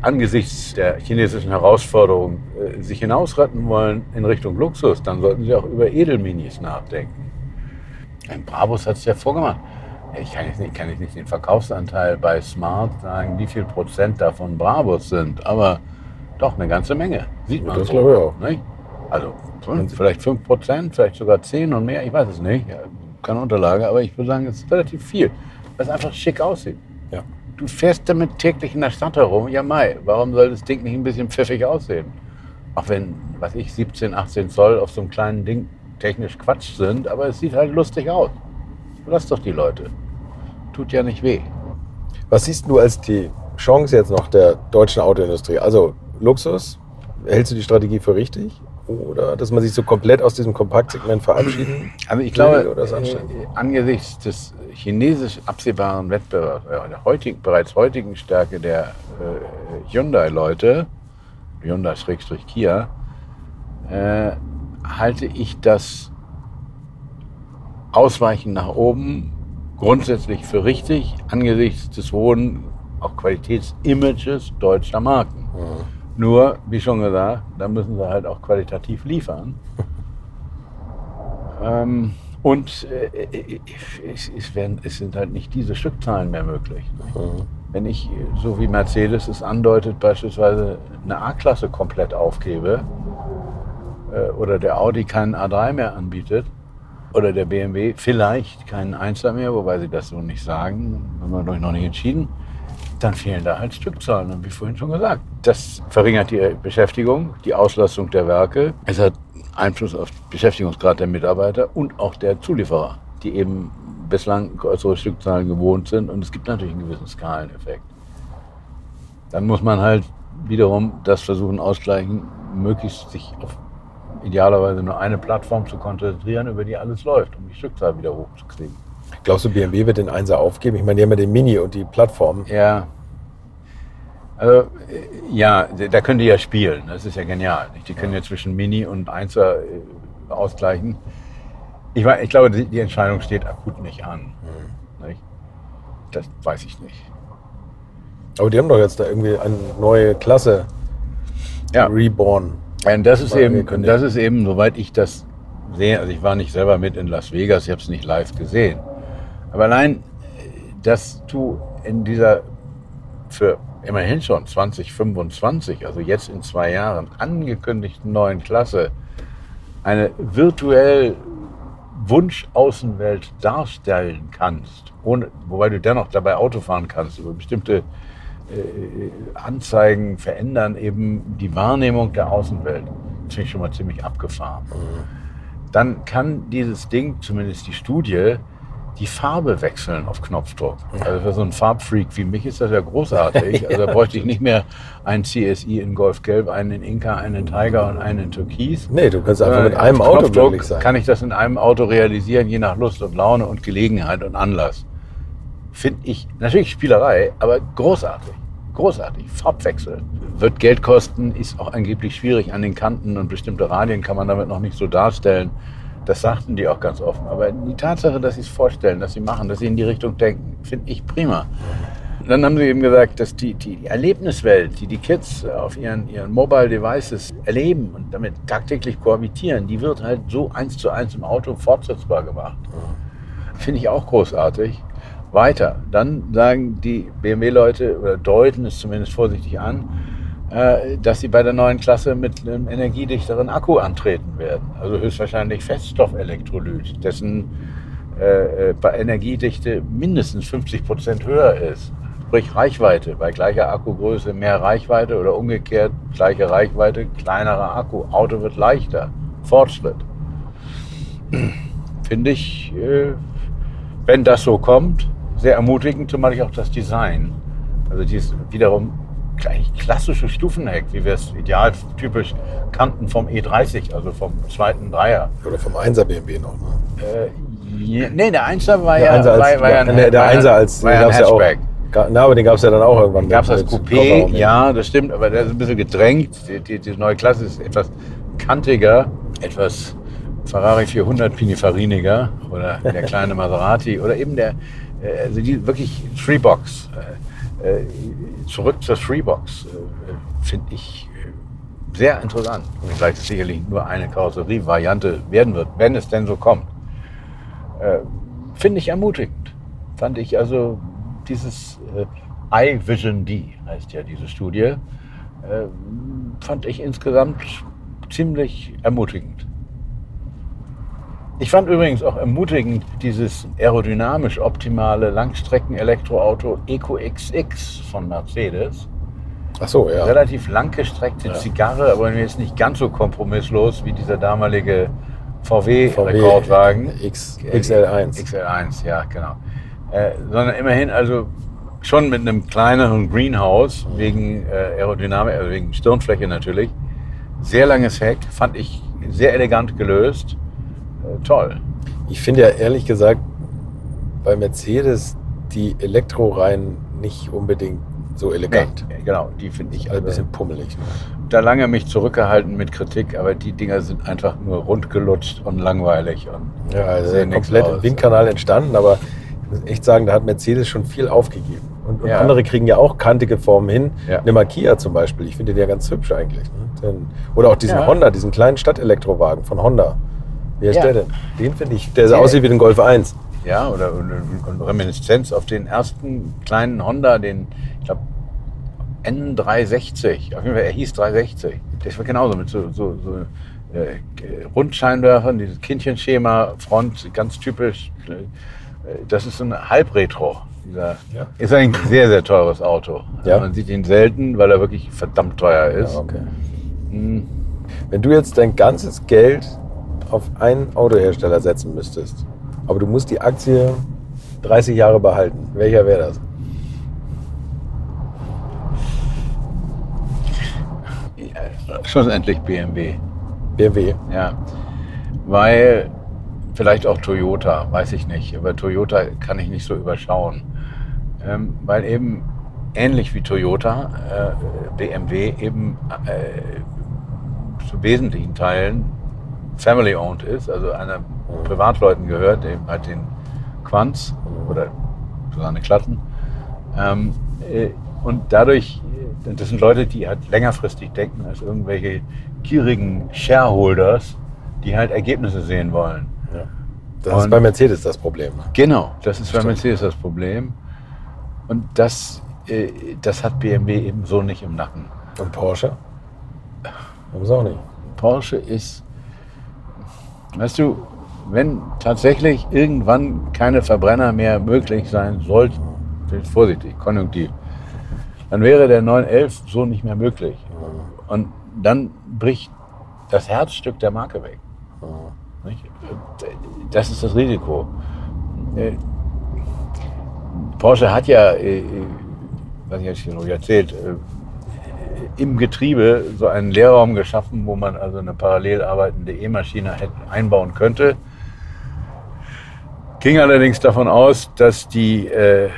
angesichts der chinesischen Herausforderung äh, sich hinausretten wollen in Richtung Luxus, dann sollten sie auch über Edelminis nachdenken. Ein Brabus hat es ja vorgemacht. Ich kann nicht, kann jetzt nicht den Verkaufsanteil bei Smart sagen, wie viel Prozent davon Brabus sind, aber doch eine ganze Menge. Sieht man das so. glaube ich auch. Nicht? Also fünf, vielleicht 5 Prozent, vielleicht sogar 10 und mehr, ich weiß es nicht. Keine Unterlage, aber ich würde sagen, es ist relativ viel weil es einfach schick aussieht. Ja. Du fährst damit täglich in der Stadt herum. Ja, Mai, warum soll das Ding nicht ein bisschen pfiffig aussehen? Auch wenn, was ich, 17, 18 Zoll auf so einem kleinen Ding technisch Quatsch sind, aber es sieht halt lustig aus. Lass doch die Leute. Tut ja nicht weh. Was siehst du als die Chance jetzt noch der deutschen Autoindustrie? Also Luxus, hältst du die Strategie für richtig? Oder dass man sich so komplett aus diesem Kompaktsegment verabschieden Also ich glaube, äh, angesichts des chinesisch absehbaren Wettbewerbs, äh, der heutigen, bereits heutigen Stärke der äh, Hyundai-Leute, Hyundai-Kia, äh, halte ich das Ausweichen nach oben grundsätzlich für richtig angesichts des hohen auch Qualitätsimages deutscher Marken. Mhm. Nur, wie schon gesagt, da müssen sie halt auch qualitativ liefern. (laughs) ähm, und äh, es, es, werden, es, sind halt nicht diese Stückzahlen mehr möglich. Mhm. Wenn ich, so wie Mercedes es andeutet, beispielsweise eine A-Klasse komplett aufgebe äh, oder der Audi keinen A3 mehr anbietet oder der BMW vielleicht keinen 1er mehr, wobei sie das so nicht sagen, haben wir noch nicht entschieden, dann fehlen da halt Stückzahlen. Und wie vorhin schon gesagt, das verringert die Beschäftigung, die Auslastung der Werke. Es hat Einfluss auf den Beschäftigungsgrad der Mitarbeiter und auch der Zulieferer, die eben bislang größere Stückzahlen gewohnt sind. Und es gibt natürlich einen gewissen Skaleneffekt. Dann muss man halt wiederum das versuchen ausgleichen, möglichst sich auf idealerweise nur eine Plattform zu konzentrieren, über die alles läuft, um die Stückzahl wieder hochzukriegen. Glaubst du, BMW wird den Einser aufgeben? Ich meine, die haben ja den Mini und die Plattform. Ja. Also, ja, da können die ja spielen. Das ist ja genial. Die können ja zwischen Mini und Einser äh, ausgleichen. Ich, ich glaube, die Entscheidung steht akut nicht an. Mhm. Nicht? Das weiß ich nicht. Aber die haben doch jetzt da irgendwie eine neue Klasse ja. reborn. Und das ist, eben, das ist eben, soweit ich das sehe, also ich war nicht selber mit in Las Vegas, ich habe es nicht live gesehen. Aber allein, dass du in dieser für immerhin schon 2025, also jetzt in zwei Jahren, angekündigten neuen Klasse eine virtuell Wunschaußenwelt darstellen kannst, ohne, wobei du dennoch dabei Auto fahren kannst, über bestimmte äh, Anzeigen verändern eben die Wahrnehmung der Außenwelt. Das finde ich schon mal ziemlich abgefahren. Mhm. Dann kann dieses Ding, zumindest die Studie, die Farbe wechseln auf Knopfdruck. Also für so einen Farbfreak wie mich ist das ja großartig. (laughs) Also da bräuchte ich nicht mehr einen CSI in Golfgelb, einen in Inka, einen in Tiger und einen in Türkis. Nee, du kannst einfach mit einem Auto glücklich sein. Kann ich das in einem Auto realisieren, je nach Lust und Laune und Gelegenheit und Anlass. Finde ich natürlich Spielerei, aber großartig. Großartig. Farbwechsel. Wird Geld kosten, ist auch angeblich schwierig an den Kanten und bestimmte Radien kann man damit noch nicht so darstellen. Das sagten die auch ganz offen. Aber die Tatsache, dass sie es vorstellen, dass sie machen, dass sie in die Richtung denken, finde ich prima. Dann haben sie eben gesagt, dass die, die Erlebniswelt, die die Kids auf ihren, ihren Mobile Devices erleben und damit tagtäglich kohabitieren, die wird halt so eins zu eins im Auto fortsetzbar gemacht. Finde ich auch großartig. Weiter. Dann sagen die BMW-Leute oder deuten es zumindest vorsichtig an, dass sie bei der neuen Klasse mit einem energiedichteren Akku antreten werden. Also höchstwahrscheinlich Feststoffelektrolyt, dessen äh, äh bei Energiedichte mindestens 50 Prozent höher ist. Sprich Reichweite, bei gleicher Akkugröße mehr Reichweite oder umgekehrt gleiche Reichweite, kleinerer Akku. Auto wird leichter. Fortschritt. Finde ich, äh, wenn das so kommt, sehr ermutigend, zumal ich auch das Design Also die ist wiederum eigentlich klassische Stufenheck, wie wir es idealtypisch kannten vom E30, also vom zweiten Dreier. Oder vom 1er BMW noch. Ne? Äh, je- nee, der 1er war Der ja, Einser als, war, war ja ein, der, der war ja- Einser als, war ja ein gab's ja auch. Hatchback. Na, aber den gab es ja dann auch irgendwann. Gab es mit Coupé? Ja, das stimmt, aber der ist ein bisschen gedrängt. Die, die, die neue Klasse ist etwas kantiger, etwas Ferrari 400 Pininfariniger oder der (laughs) kleine Maserati oder eben der, äh, also die wirklich Freebox. Äh, zurück zur Freebox äh, finde ich äh, sehr interessant. Vielleicht ist sicherlich nur eine Karosserie-Variante werden wird, wenn es denn so kommt. Äh, finde ich ermutigend. Fand ich also dieses äh, iVision D heißt ja diese Studie, äh, fand ich insgesamt ziemlich ermutigend. Ich fand übrigens auch ermutigend dieses aerodynamisch optimale Langstrecken-Elektroauto EcoXX von Mercedes. Ach so, ja. Relativ langgestreckte Zigarre, aber jetzt nicht ganz so kompromisslos wie dieser damalige VW-Rekordwagen. X, XL1. XL1, ja, genau. Äh, sondern immerhin also schon mit einem kleineren Greenhouse, wegen äh, Aerodynamik, also wegen Stirnfläche natürlich. Sehr langes Heck, fand ich sehr elegant gelöst. Äh, toll. Ich finde ja ehrlich gesagt bei Mercedes die Elektroreihen nicht unbedingt so elegant. Nee, genau, die finde ich Ein also, bisschen pummelig. Ne? da lange mich zurückgehalten mit Kritik, aber die Dinger sind einfach nur rundgelutscht und langweilig. Und Ja, also komplett aus. im Windkanal entstanden, aber ich muss echt sagen, da hat Mercedes schon viel aufgegeben. Und, und Ja. andere kriegen ja auch kantige Formen hin. Ja. Eine Makia zum Beispiel, ich finde die ja ganz hübsch eigentlich. Ne? Den, oder auch diesen Ja. Honda, diesen kleinen Stadtelektrowagen von Honda. Wie heißt Ja. der denn? Den finde ich, der so Der- aussieht wie den Golf 1. Ja, oder und, Reminiszenz auf den ersten kleinen Honda, den, ich glaube, N360. Auf jeden Fall, er hieß 360. Das war genauso mit so, so, so äh, Rundscheinwerfern, dieses Kindchenschema, Front, ganz typisch. Äh, Das ist so ein Halbretro. Dieser, Ja. Ist ein sehr, sehr teures Auto. Ja. Man sieht ihn selten, weil er wirklich verdammt teuer ist. Ja, okay. Hm, Wenn du jetzt dein ganzes Geld auf einen Autohersteller setzen müsstest, aber du musst die Aktie 30 Jahre behalten, welcher wäre das? Schlussendlich BMW. BMW. Ja, weil vielleicht auch Toyota, weiß ich nicht, aber Toyota kann ich nicht so überschauen, ähm, weil eben ähnlich wie Toyota äh, BMW eben äh, zu wesentlichen Teilen family-owned ist, also einer Privatleuten gehört, eben halt den Quanz oder Susanne Klatten. Ähm, äh, und dadurch, das sind Leute, die halt längerfristig denken als irgendwelche gierigen Shareholders, die halt Ergebnisse sehen wollen. Das ist Und- bei Mercedes das Problem. Genau, das ist bei Stimmt. Mercedes das Problem. Und das, äh, das hat BMW eben so nicht im Nacken. Und Porsche? Haben sie auch nicht. Porsche ist, weißt du, wenn tatsächlich irgendwann keine Verbrenner mehr möglich sein sollten, vorsichtig, konjunktiv, dann wäre der 911 so nicht mehr möglich. Und dann bricht das Herzstück der Marke weg. Das ist das Risiko. Äh, Porsche hat ja, äh, was ich jetzt hier noch erzählt, äh, im Getriebe so einen Leerraum geschaffen, wo man also eine parallel arbeitende E-Maschine einbauen könnte. Ging allerdings davon aus, dass die äh,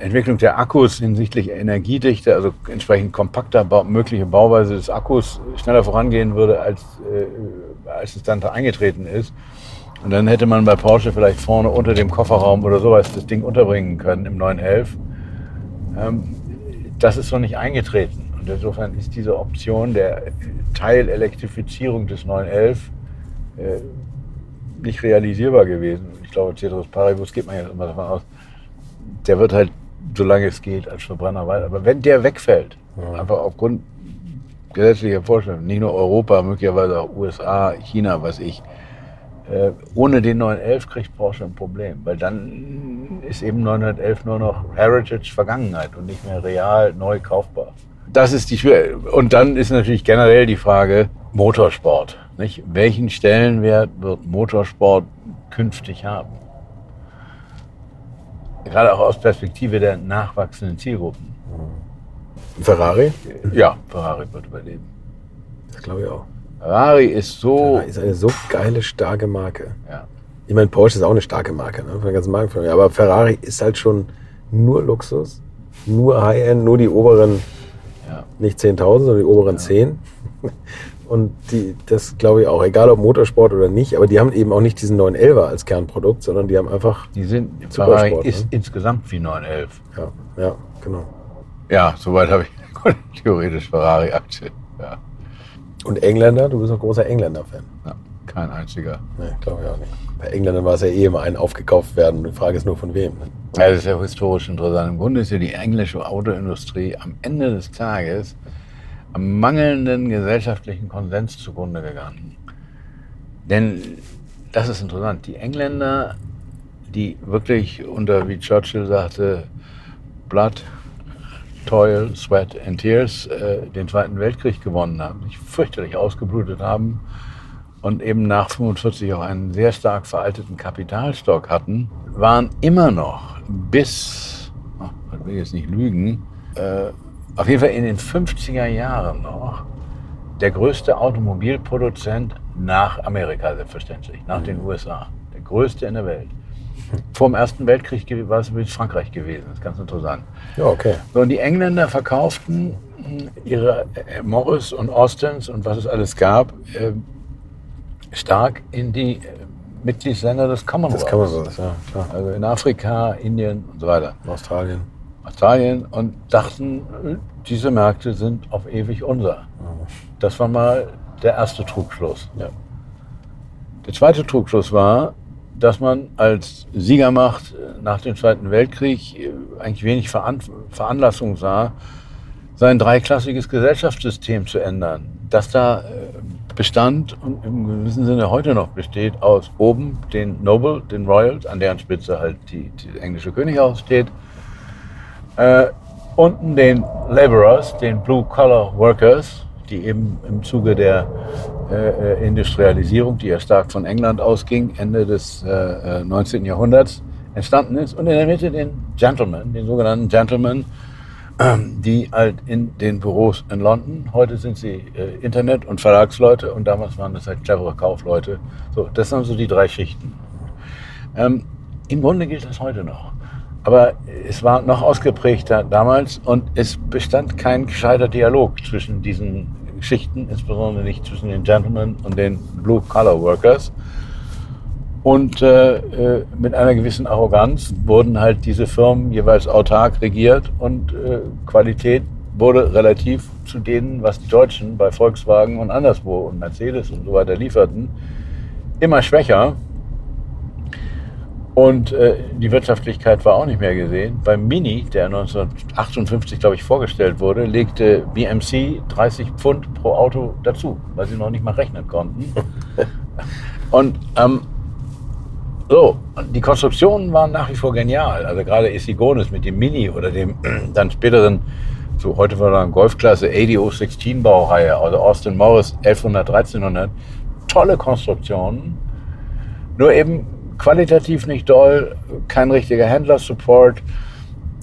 Entwicklung der Akkus hinsichtlich Energiedichte, also entsprechend kompakter mögliche Bauweise des Akkus schneller vorangehen würde, als, äh, als es dann da eingetreten ist. Und dann hätte man bei Porsche vielleicht vorne unter dem Kofferraum oder sowas das Ding unterbringen können im 911. Ähm, das ist so nicht eingetreten. Und insofern ist diese Option der Teilelektrifizierung des 911 äh, nicht realisierbar gewesen. Ich glaube, Ceteris Paribus geht man jetzt immer davon aus, der wird halt, solange es geht, als Verbrenner weiter. Aber wenn der wegfällt, einfach aufgrund gesetzlicher Vorstellungen, nicht nur Europa, möglicherweise auch USA, China, was ich, äh, ohne den 911 kriegt Porsche ein Problem, weil dann ist eben 911 nur noch Heritage Vergangenheit und nicht mehr real neu kaufbar. Das ist die Schwer und dann ist natürlich generell die Frage Motorsport. Nicht? Welchen Stellenwert wird Motorsport künftig haben? gerade auch aus Perspektive der nachwachsenden Zielgruppen. Ferrari? Ja, Ferrari wird überleben. Das glaube ich auch. Ferrari ist so. Ferrari ist eine so geile, starke Marke. Ja. Ich meine, Porsche ist auch eine starke Marke, ne? Von der ganzen Markenfamilie. Aber Ferrari ist halt schon nur Luxus, nur High-End, nur die oberen, Ja. nicht 10.000, sondern die oberen 10. (laughs) Und die, das glaube ich auch, egal ob Motorsport oder nicht, aber die haben eben auch nicht diesen 911er als Kernprodukt, sondern die haben einfach, Die sind, Supersport, Ferrari ne? ist insgesamt wie 911. ja, ja, genau. Ja, soweit habe ich (laughs) theoretisch Ferrari-Aktie. Ja. Und Engländer, du bist ein großer Engländer-Fan. ja, kein einziger. Nee, glaube ich auch nicht. Bei Engländern war es ja eh immer ein aufgekauft werden. Die Frage ist nur von wem. Ne? Ja, das ist ja historisch interessant. Im Grunde ist ja die englische Autoindustrie am Ende des Tages am mangelnden gesellschaftlichen Konsens zugrunde gegangen. Denn das ist interessant. Die Engländer, die wirklich unter, wie Churchill sagte, Blood, Toil, Sweat and Tears äh, den Zweiten Weltkrieg gewonnen haben, sich fürchterlich ausgeblutet haben und eben nach 45 auch einen sehr stark veralteten Kapitalstock hatten, waren immer noch bis, oh, ich will jetzt nicht lügen, äh, auf jeden Fall in den 50er Jahren noch der größte Automobilproduzent nach Amerika selbstverständlich, nach den USA. Der größte in der Welt. Vor dem Ersten Weltkrieg war es übrigens Frankreich gewesen. Das ist ganz interessant. Ja, okay. So, und die Engländer verkauften mh, ihre äh, Morris und Austins und was es alles gab, äh, stark in die äh, Mitgliedsländer des Commonwealth. Man so, ja, klar. Also in Afrika, Indien und so weiter. Australien. Australien und dachten, diese Märkte sind auf ewig unser. Das war mal der erste Trugschluss. Ja. Der zweite Trugschluss war, dass man als Siegermacht äh, nach dem Zweiten Weltkrieg äh, eigentlich wenig Veran Veranlassung sah, sein dreiklassiges Gesellschaftssystem zu ändern. Das da äh, bestand und im gewissen Sinne heute noch besteht aus oben den Noble, den Royals, an deren Spitze halt die, die englische Könighaus steht, äh, unten den Laborers, den Blue-Collar Workers, die eben im Zuge der äh, äh, Industrialisierung, die ja stark von England ausging, Ende des äh, äh, 19. Jahrhunderts entstanden ist. Und in der Mitte den Gentlemen, den sogenannten Gentlemen, ähm, die halt in den Büros in London, heute sind sie äh, Internet- und Verlagsleute und damals waren das halt clevere Kaufleute. So, das sind so die drei Schichten. Ähm, Im Grunde gilt das heute noch. Aber es war noch ausgeprägter damals und es bestand kein gescheiter Dialog zwischen diesen Schichten, insbesondere nicht zwischen den Gentlemen und den Blue-Collar-Workers. Und äh, äh, mit einer gewissen Arroganz wurden halt diese Firmen jeweils autark regiert und äh, Qualität wurde relativ zu denen, was die Deutschen bei Volkswagen und anderswo und Mercedes und so weiter lieferten, immer schwächer. Und äh, die Wirtschaftlichkeit war auch nicht mehr gesehen. Beim Mini, der 1958, glaube ich, vorgestellt wurde, legte BMC 30 Pfund pro Auto dazu, weil sie noch nicht mal rechnen konnten. (laughs) Und ähm, so, die Konstruktionen waren nach wie vor genial. Also gerade Isigonis mit dem Mini oder dem dann späteren, so heute war dann Golfklasse ADO16 Baureihe, also Austin Morris 1100, 1300. Tolle Konstruktionen, nur eben qualitativ nicht doll, kein richtiger Händlersupport.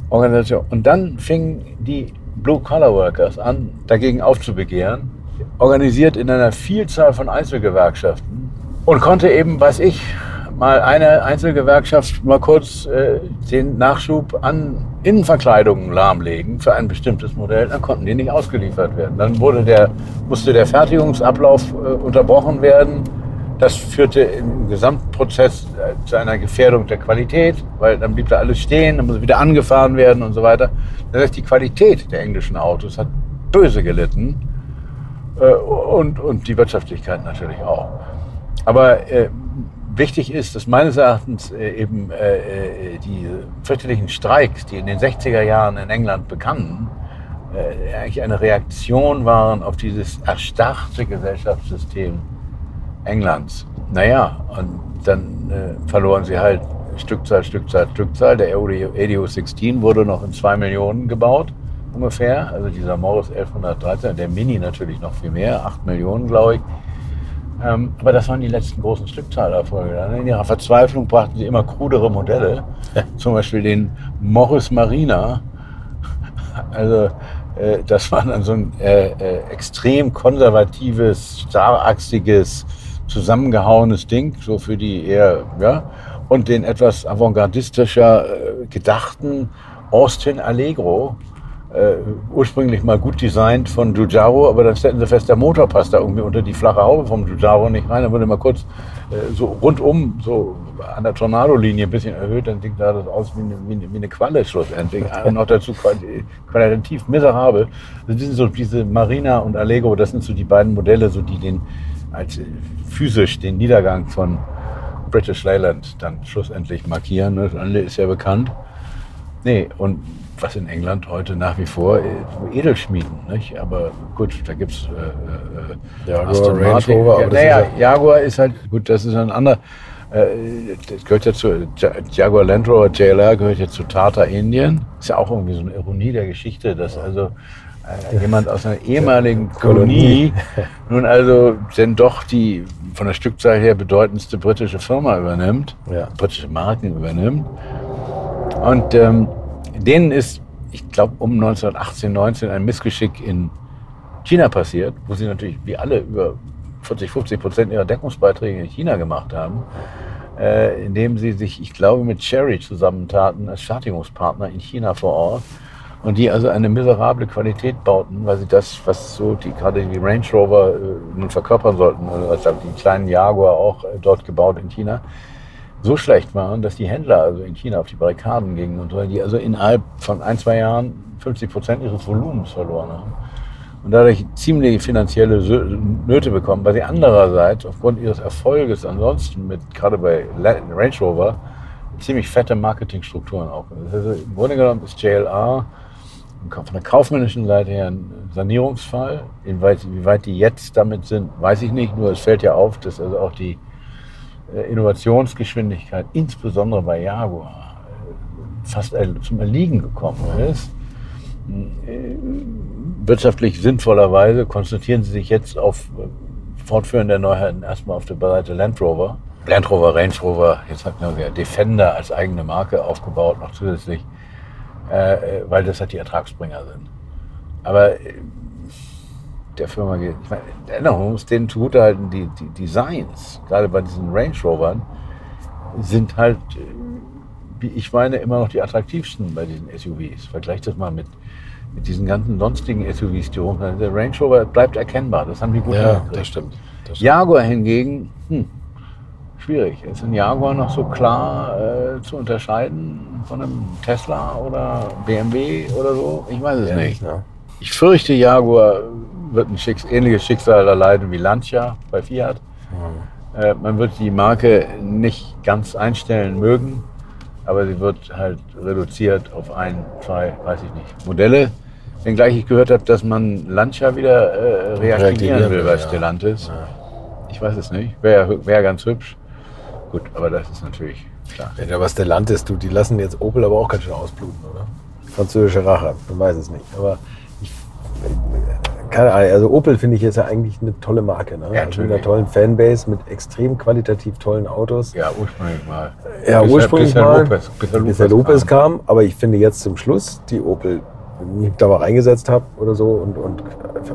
Und dann fingen die Blue-Collar-Workers an, dagegen aufzubegehren, organisiert in einer Vielzahl von Einzelgewerkschaften und konnte eben, weiß ich, mal eine Einzelgewerkschaft mal kurz äh, den Nachschub an Innenverkleidungen lahmlegen für ein bestimmtes Modell, dann konnten die nicht ausgeliefert werden. Dann wurde der, musste der Fertigungsablauf äh, unterbrochen werden. Das führte im Gesamtprozess äh, zu einer Gefährdung der Qualität, weil dann blieb da alles stehen, dann muss wieder angefahren werden und so weiter. Das heißt, die Qualität der englischen Autos hat böse gelitten äh, und, und die Wirtschaftlichkeit natürlich auch. Aber äh, wichtig ist, dass meines Erachtens äh, eben äh, äh, die fürchterlichen Streiks, die in den 60er Jahren in England bekannten, eigentlich eine Reaktion waren auf dieses erstarrte Gesellschaftssystem Englands. Naja, und dann äh, verloren sie halt Stückzahl, Stückzahl, Stückzahl. Der ADO 16 wurde noch in zwei Millionen gebaut, ungefähr. Also dieser Morris 1113, der Mini natürlich noch viel mehr, acht Millionen, glaube ich. Ähm, aber das waren die letzten großen Stückzahlerfolge. Dann In ihrer Verzweiflung brachten sie immer krudere Modelle, zum Beispiel den Morris Marina. Also äh, das war dann so ein äh, äh, extrem konservatives, starrachsiges, zusammengehauenes Ding, so für die eher, ja, und den etwas avantgardistischer äh, gedachten Austin Allegro, äh, ursprünglich mal gut designt von Giugiaro, aber dann stellten sie fest, der Motor passt da irgendwie unter die flache Haube vom Giugiaro nicht rein. Dann wurde mal kurz äh, so rundum, so an der Tornado-Linie ein bisschen erhöht, dann sah das aus wie eine, wie eine, wie eine Qualle schlussendlich. (laughs) Und noch dazu qualitativ miserabel. Also das sind so diese Marina und Allegro, das sind so die beiden Modelle, so die den als äh, physisch den Niedergang von British Leyland dann schlussendlich markieren. Das andere ist ja bekannt. Nee, und was in England heute nach wie vor äh, Edelschmieden, nicht? Aber gut, da gibt es äh, äh, Jaguar, Range Rover, ja, naja, Jaguar ist halt, gut, das ist ein anderer, äh, das gehört ja zu, Jaguar Land Rover JLR gehört ja zu Tata Indien. Ist ja auch irgendwie so eine Ironie der Geschichte, dass also äh, jemand aus einer ehemaligen Kolonie (laughs) nun also denn doch die von der Stückzahl her bedeutendste britische Firma übernimmt, ja. britische Marken übernimmt. Und ähm, denen ist, ich glaube, um 1918, 19 ein Missgeschick in China passiert, wo sie natürlich wie alle über 40, 50 Prozent ihrer Deckungsbeiträge in China gemacht haben, äh, indem sie sich, ich glaube, mit Cherry zusammentaten als Fertigungspartner in China vor Ort und die also eine miserable Qualität bauten, weil sie das, was so die gerade die Range Rover äh, nun verkörpern sollten, also die kleinen Jaguar auch äh, dort gebaut in China, so schlecht waren, dass die Händler also in China auf die Barrikaden gingen und weil die also innerhalb von ein, zwei Jahren 50 Prozent ihres Volumens verloren haben und dadurch ziemlich finanzielle Nöte bekommen, weil sie andererseits aufgrund ihres Erfolges ansonsten mit gerade bei Range Rover ziemlich fette Marketingstrukturen auch. Also Im Grunde genommen ist JLR von der kaufmännischen Seite her ein Sanierungsfall. Inwieweit, inwieweit die jetzt damit sind, weiß ich nicht. Nur es fällt ja auf, dass also auch die äh, Innovationsgeschwindigkeit, insbesondere bei Jaguar, äh, fast zum Erliegen gekommen ist. Äh, wirtschaftlich sinnvollerweise konzentrieren sie sich jetzt auf Fortführen der Neuheiten erstmal auf der Seite Land Rover. Land Rover, Range Rover, jetzt hat man Defender als eigene Marke aufgebaut, noch zusätzlich, weil das halt die Ertragsbringer sind. Aber der Firma geht. Ich meine, dennoch, man muss denen zugutehalten, die, die Designs, gerade bei diesen Range Rovern, sind halt, wie ich meine, immer noch die attraktivsten bei diesen SUVs. Vergleicht das mal mit, mit diesen ganzen sonstigen SUVs, die rumfahren. Der Range Rover bleibt erkennbar, das haben die gut Ja, das stimmt, das stimmt. Jaguar hingegen, hm, schwierig. Ist ein Jaguar noch so klar äh, zu unterscheiden von einem Tesla oder BMW oder so? Ich weiß es ja, nicht. Ja. Ich fürchte, Jaguar wird ein Schicks ähnliches Schicksal erleiden wie Lancia bei Fiat. Mhm. Äh, man wird die Marke nicht ganz einstellen mögen, aber sie wird halt reduziert auf ein, zwei, weiß ich nicht, Modelle. Wenngleich ich gehört habe, dass man Lancia wieder äh, reaktivieren will bei Stellantis. Ja. Ich weiß es nicht. Wäre wär ganz hübsch. Gut, aber das ist natürlich klar. Ja, aber Stellantis, du, die lassen jetzt Opel aber auch ganz schön ausbluten, oder? Französische Rache, man weiß es nicht. Aber ich, keine Ahnung, also Opel finde ich ist ja eigentlich eine tolle Marke. Ne? Ja, also mit einer tollen Fanbase, mit extrem qualitativ tollen Autos. Ja, ursprünglich mal. Ja, bis ursprünglich bis mal. Lopez, bis, bis der Lopez kam. kam. Aber ich finde jetzt zum Schluss, die Opel, wenn ich da mal reingesetzt habe oder so, und, und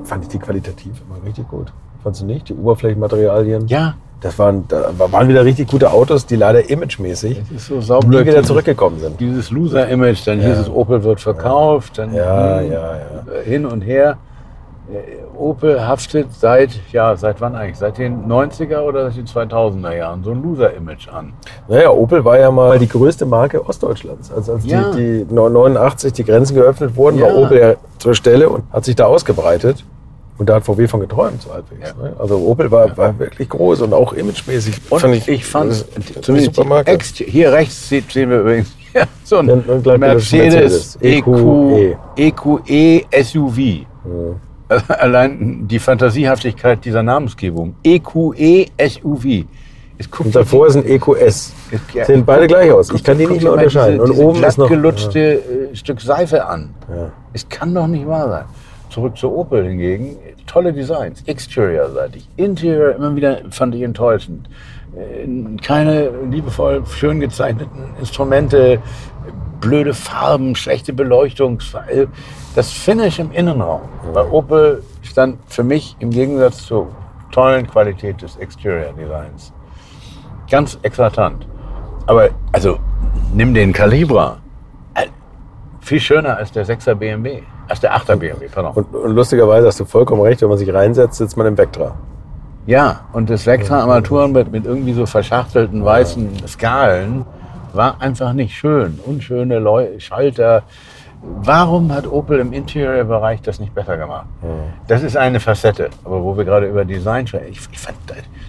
fand ich die qualitativ immer richtig gut. Fandest du nicht? Die Oberflächenmaterialien? Ja. Das waren, da waren wieder richtig gute Autos, die leider imagemäßig so nie wieder zurückgekommen sind. Dieses Loser-Image, dann ja. hieß es, Opel wird verkauft, dann ja, ja, ja. hin und her. Äh, Opel haftet seit, ja, seit wann eigentlich? Seit den 90er oder seit den 2000er Jahren so ein Loser-Image an. Naja, Opel war ja mal die größte Marke Ostdeutschlands. Also als ja. die, die 89 die Grenzen geöffnet wurden, ja. war Opel ja zur Stelle und hat sich da ausgebreitet. Und da hat VW von geträumt, so halbwegs. Ja. Ne? Also Opel war, war wirklich groß und auch imagemäßig. Und fand ich, ich fand es zumindest hier rechts sehen wir übrigens (laughs) so ein Mercedes, Mercedes EQE EQE SUV. Mhm. Allein die Fantasiehaftigkeit dieser Namensgebung. EQE SUV. Und davor ist ein EQS. Ja, Sehen beide gleich aus. Ich kann die nicht mehr unterscheiden. Diese, und oben ist noch gelutschte ja. Äh, Stück Seife an. Ja. Es kann doch nicht wahr sein. Zurück zu Opel hingegen, tolle Designs, Exterior-seitig. Interior immer wieder fand ich enttäuschend. Äh, keine liebevoll schön gezeichneten Instrumente, blöde Farben, schlechte Beleuchtung. Das Finish im Innenraum bei Opel stand für mich im Gegensatz zur tollen Qualität des Exterior Designs ganz eklatant. Aber also nimm den Calibra. Äh, viel schöner als der 6er BMW. Als der 8er BMW, pardon. Und, und lustigerweise hast du vollkommen recht, wenn man sich reinsetzt, sitzt man im Vectra. Ja, und das Vectra-Armaturen mit, mit irgendwie so verschachtelten weißen Skalen war einfach nicht schön. Unschöne Leu Schalter. Warum hat Opel im Interior-Bereich das nicht besser gemacht? Das ist eine Facette. Aber wo wir gerade über Design sprechen, ich, ich fand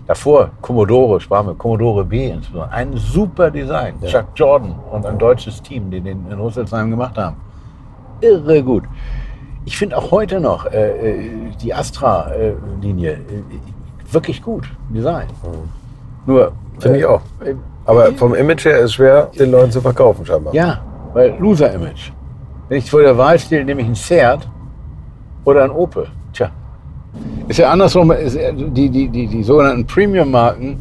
davor Commodore, sparen wir, Commodore B insbesondere, ein super Design. Ja. Chuck Jordan und ein deutsches Team, die den in Rüsselsheim gemacht haben. Irre gut. Ich finde auch heute noch äh, äh die Astra-Linie äh, wirklich gut, Design. Mhm. Nur. Finde ich auch. Äh, Aber vom Image her ist es schwer, den Leuten zu verkaufen, scheinbar. Ja, weil Loser-Image. Wenn ich vor der Wahl stehe, nehme ich ein Seat oder ein Opel. Tja. Ist ja andersrum, ist, die, die, die, die sogenannten Premium-Marken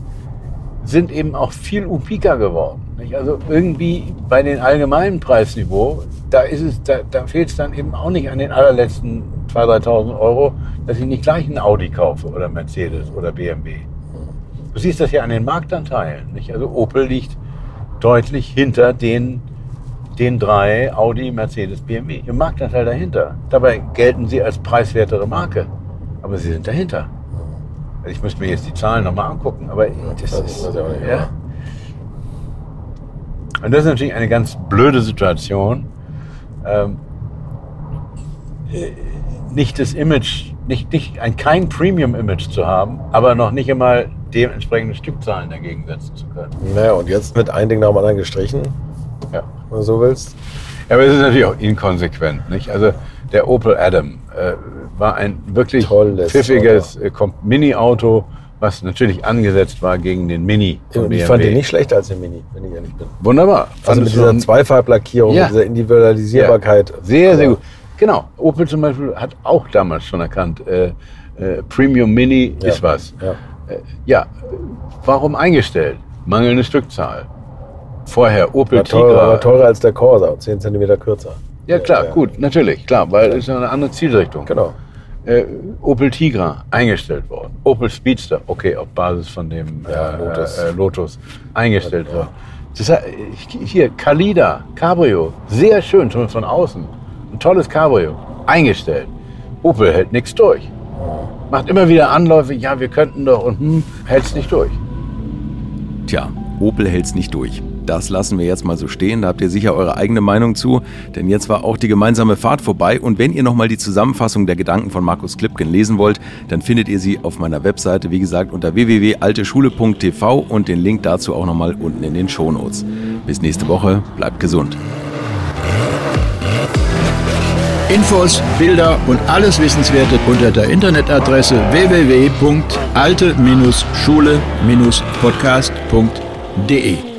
sind eben auch viel upiker geworden. Nicht? Also irgendwie bei den allgemeinen Preisniveau, da ist es, da, da fehlt es dann eben auch nicht an den allerletzten 2.000, 3.000 Euro, dass ich nicht gleich einen Audi kaufe oder Mercedes oder BMW. Du siehst das ja an den Marktanteilen. Nicht? Also Opel liegt deutlich hinter den, den drei Audi, Mercedes, BMW. Im Marktanteil dahinter. Dabei gelten sie als preiswertere Marke. Aber sie sind dahinter. Also ich müsste mir jetzt die Zahlen nochmal angucken. Aber das, das ist, ja, ja. Und das ist natürlich eine ganz blöde Situation. Ähm, äh, nicht das Image, nicht, nicht ein kein Premium-Image zu haben, aber noch nicht einmal dementsprechende Stückzahlen dagegen setzen zu können. Naja, und jetzt mit ein Ding nach dem anderen gestrichen, ja. wenn du so willst. Ja, aber es ist natürlich auch inkonsequent. Nicht? Also der Opel Adam äh, war ein wirklich Tolles pfiffiges äh, Mini-Auto, was natürlich angesetzt war gegen den Mini. Von ich fand den nicht schlechter als den Mini, wenn ich ehrlich bin. Wunderbar. Also mit dieser Zweifarblackierung, ja. mit dieser Individualisierbarkeit. Ja. Sehr, sehr gut. Genau. Opel zum Beispiel hat auch damals schon erkannt, äh, äh, Premium Mini ja. ist was. Ja. Äh, ja. warum eingestellt? Mangelnde Stückzahl. Vorher Opel war teurer, Tigra. War teurer als der Corsa, 10 cm kürzer. Ja klar, gut, natürlich, klar, weil es ist eine andere Zielrichtung. Genau. Äh, Opel Tigra eingestellt worden. Opel Speedster, okay, auf Basis von dem ja, äh, Lotus. Äh, Lotus. eingestellt worden. Das, hier, Kalida, Cabrio, sehr schön, zumindest von außen. Ein tolles Cabrio, eingestellt. Opel hält nichts durch. Macht immer wieder Anläufe, ja, wir könnten doch und hm, hält es nicht durch. Tja, Opel hält es nicht durch. Das lassen wir jetzt mal so stehen, da habt ihr sicher eure eigene Meinung zu, denn jetzt war auch die gemeinsame Fahrt vorbei. Und wenn ihr nochmal die Zusammenfassung der Gedanken von Markus Klipken lesen wollt, dann findet ihr sie auf meiner Webseite, wie gesagt, unter www.alteschule.tv und den Link dazu auch nochmal unten in den Shownotes. Bis nächste Woche, bleibt gesund. Infos, Bilder und alles Wissenswerte unter der Internetadresse www.alte-schule-podcast.de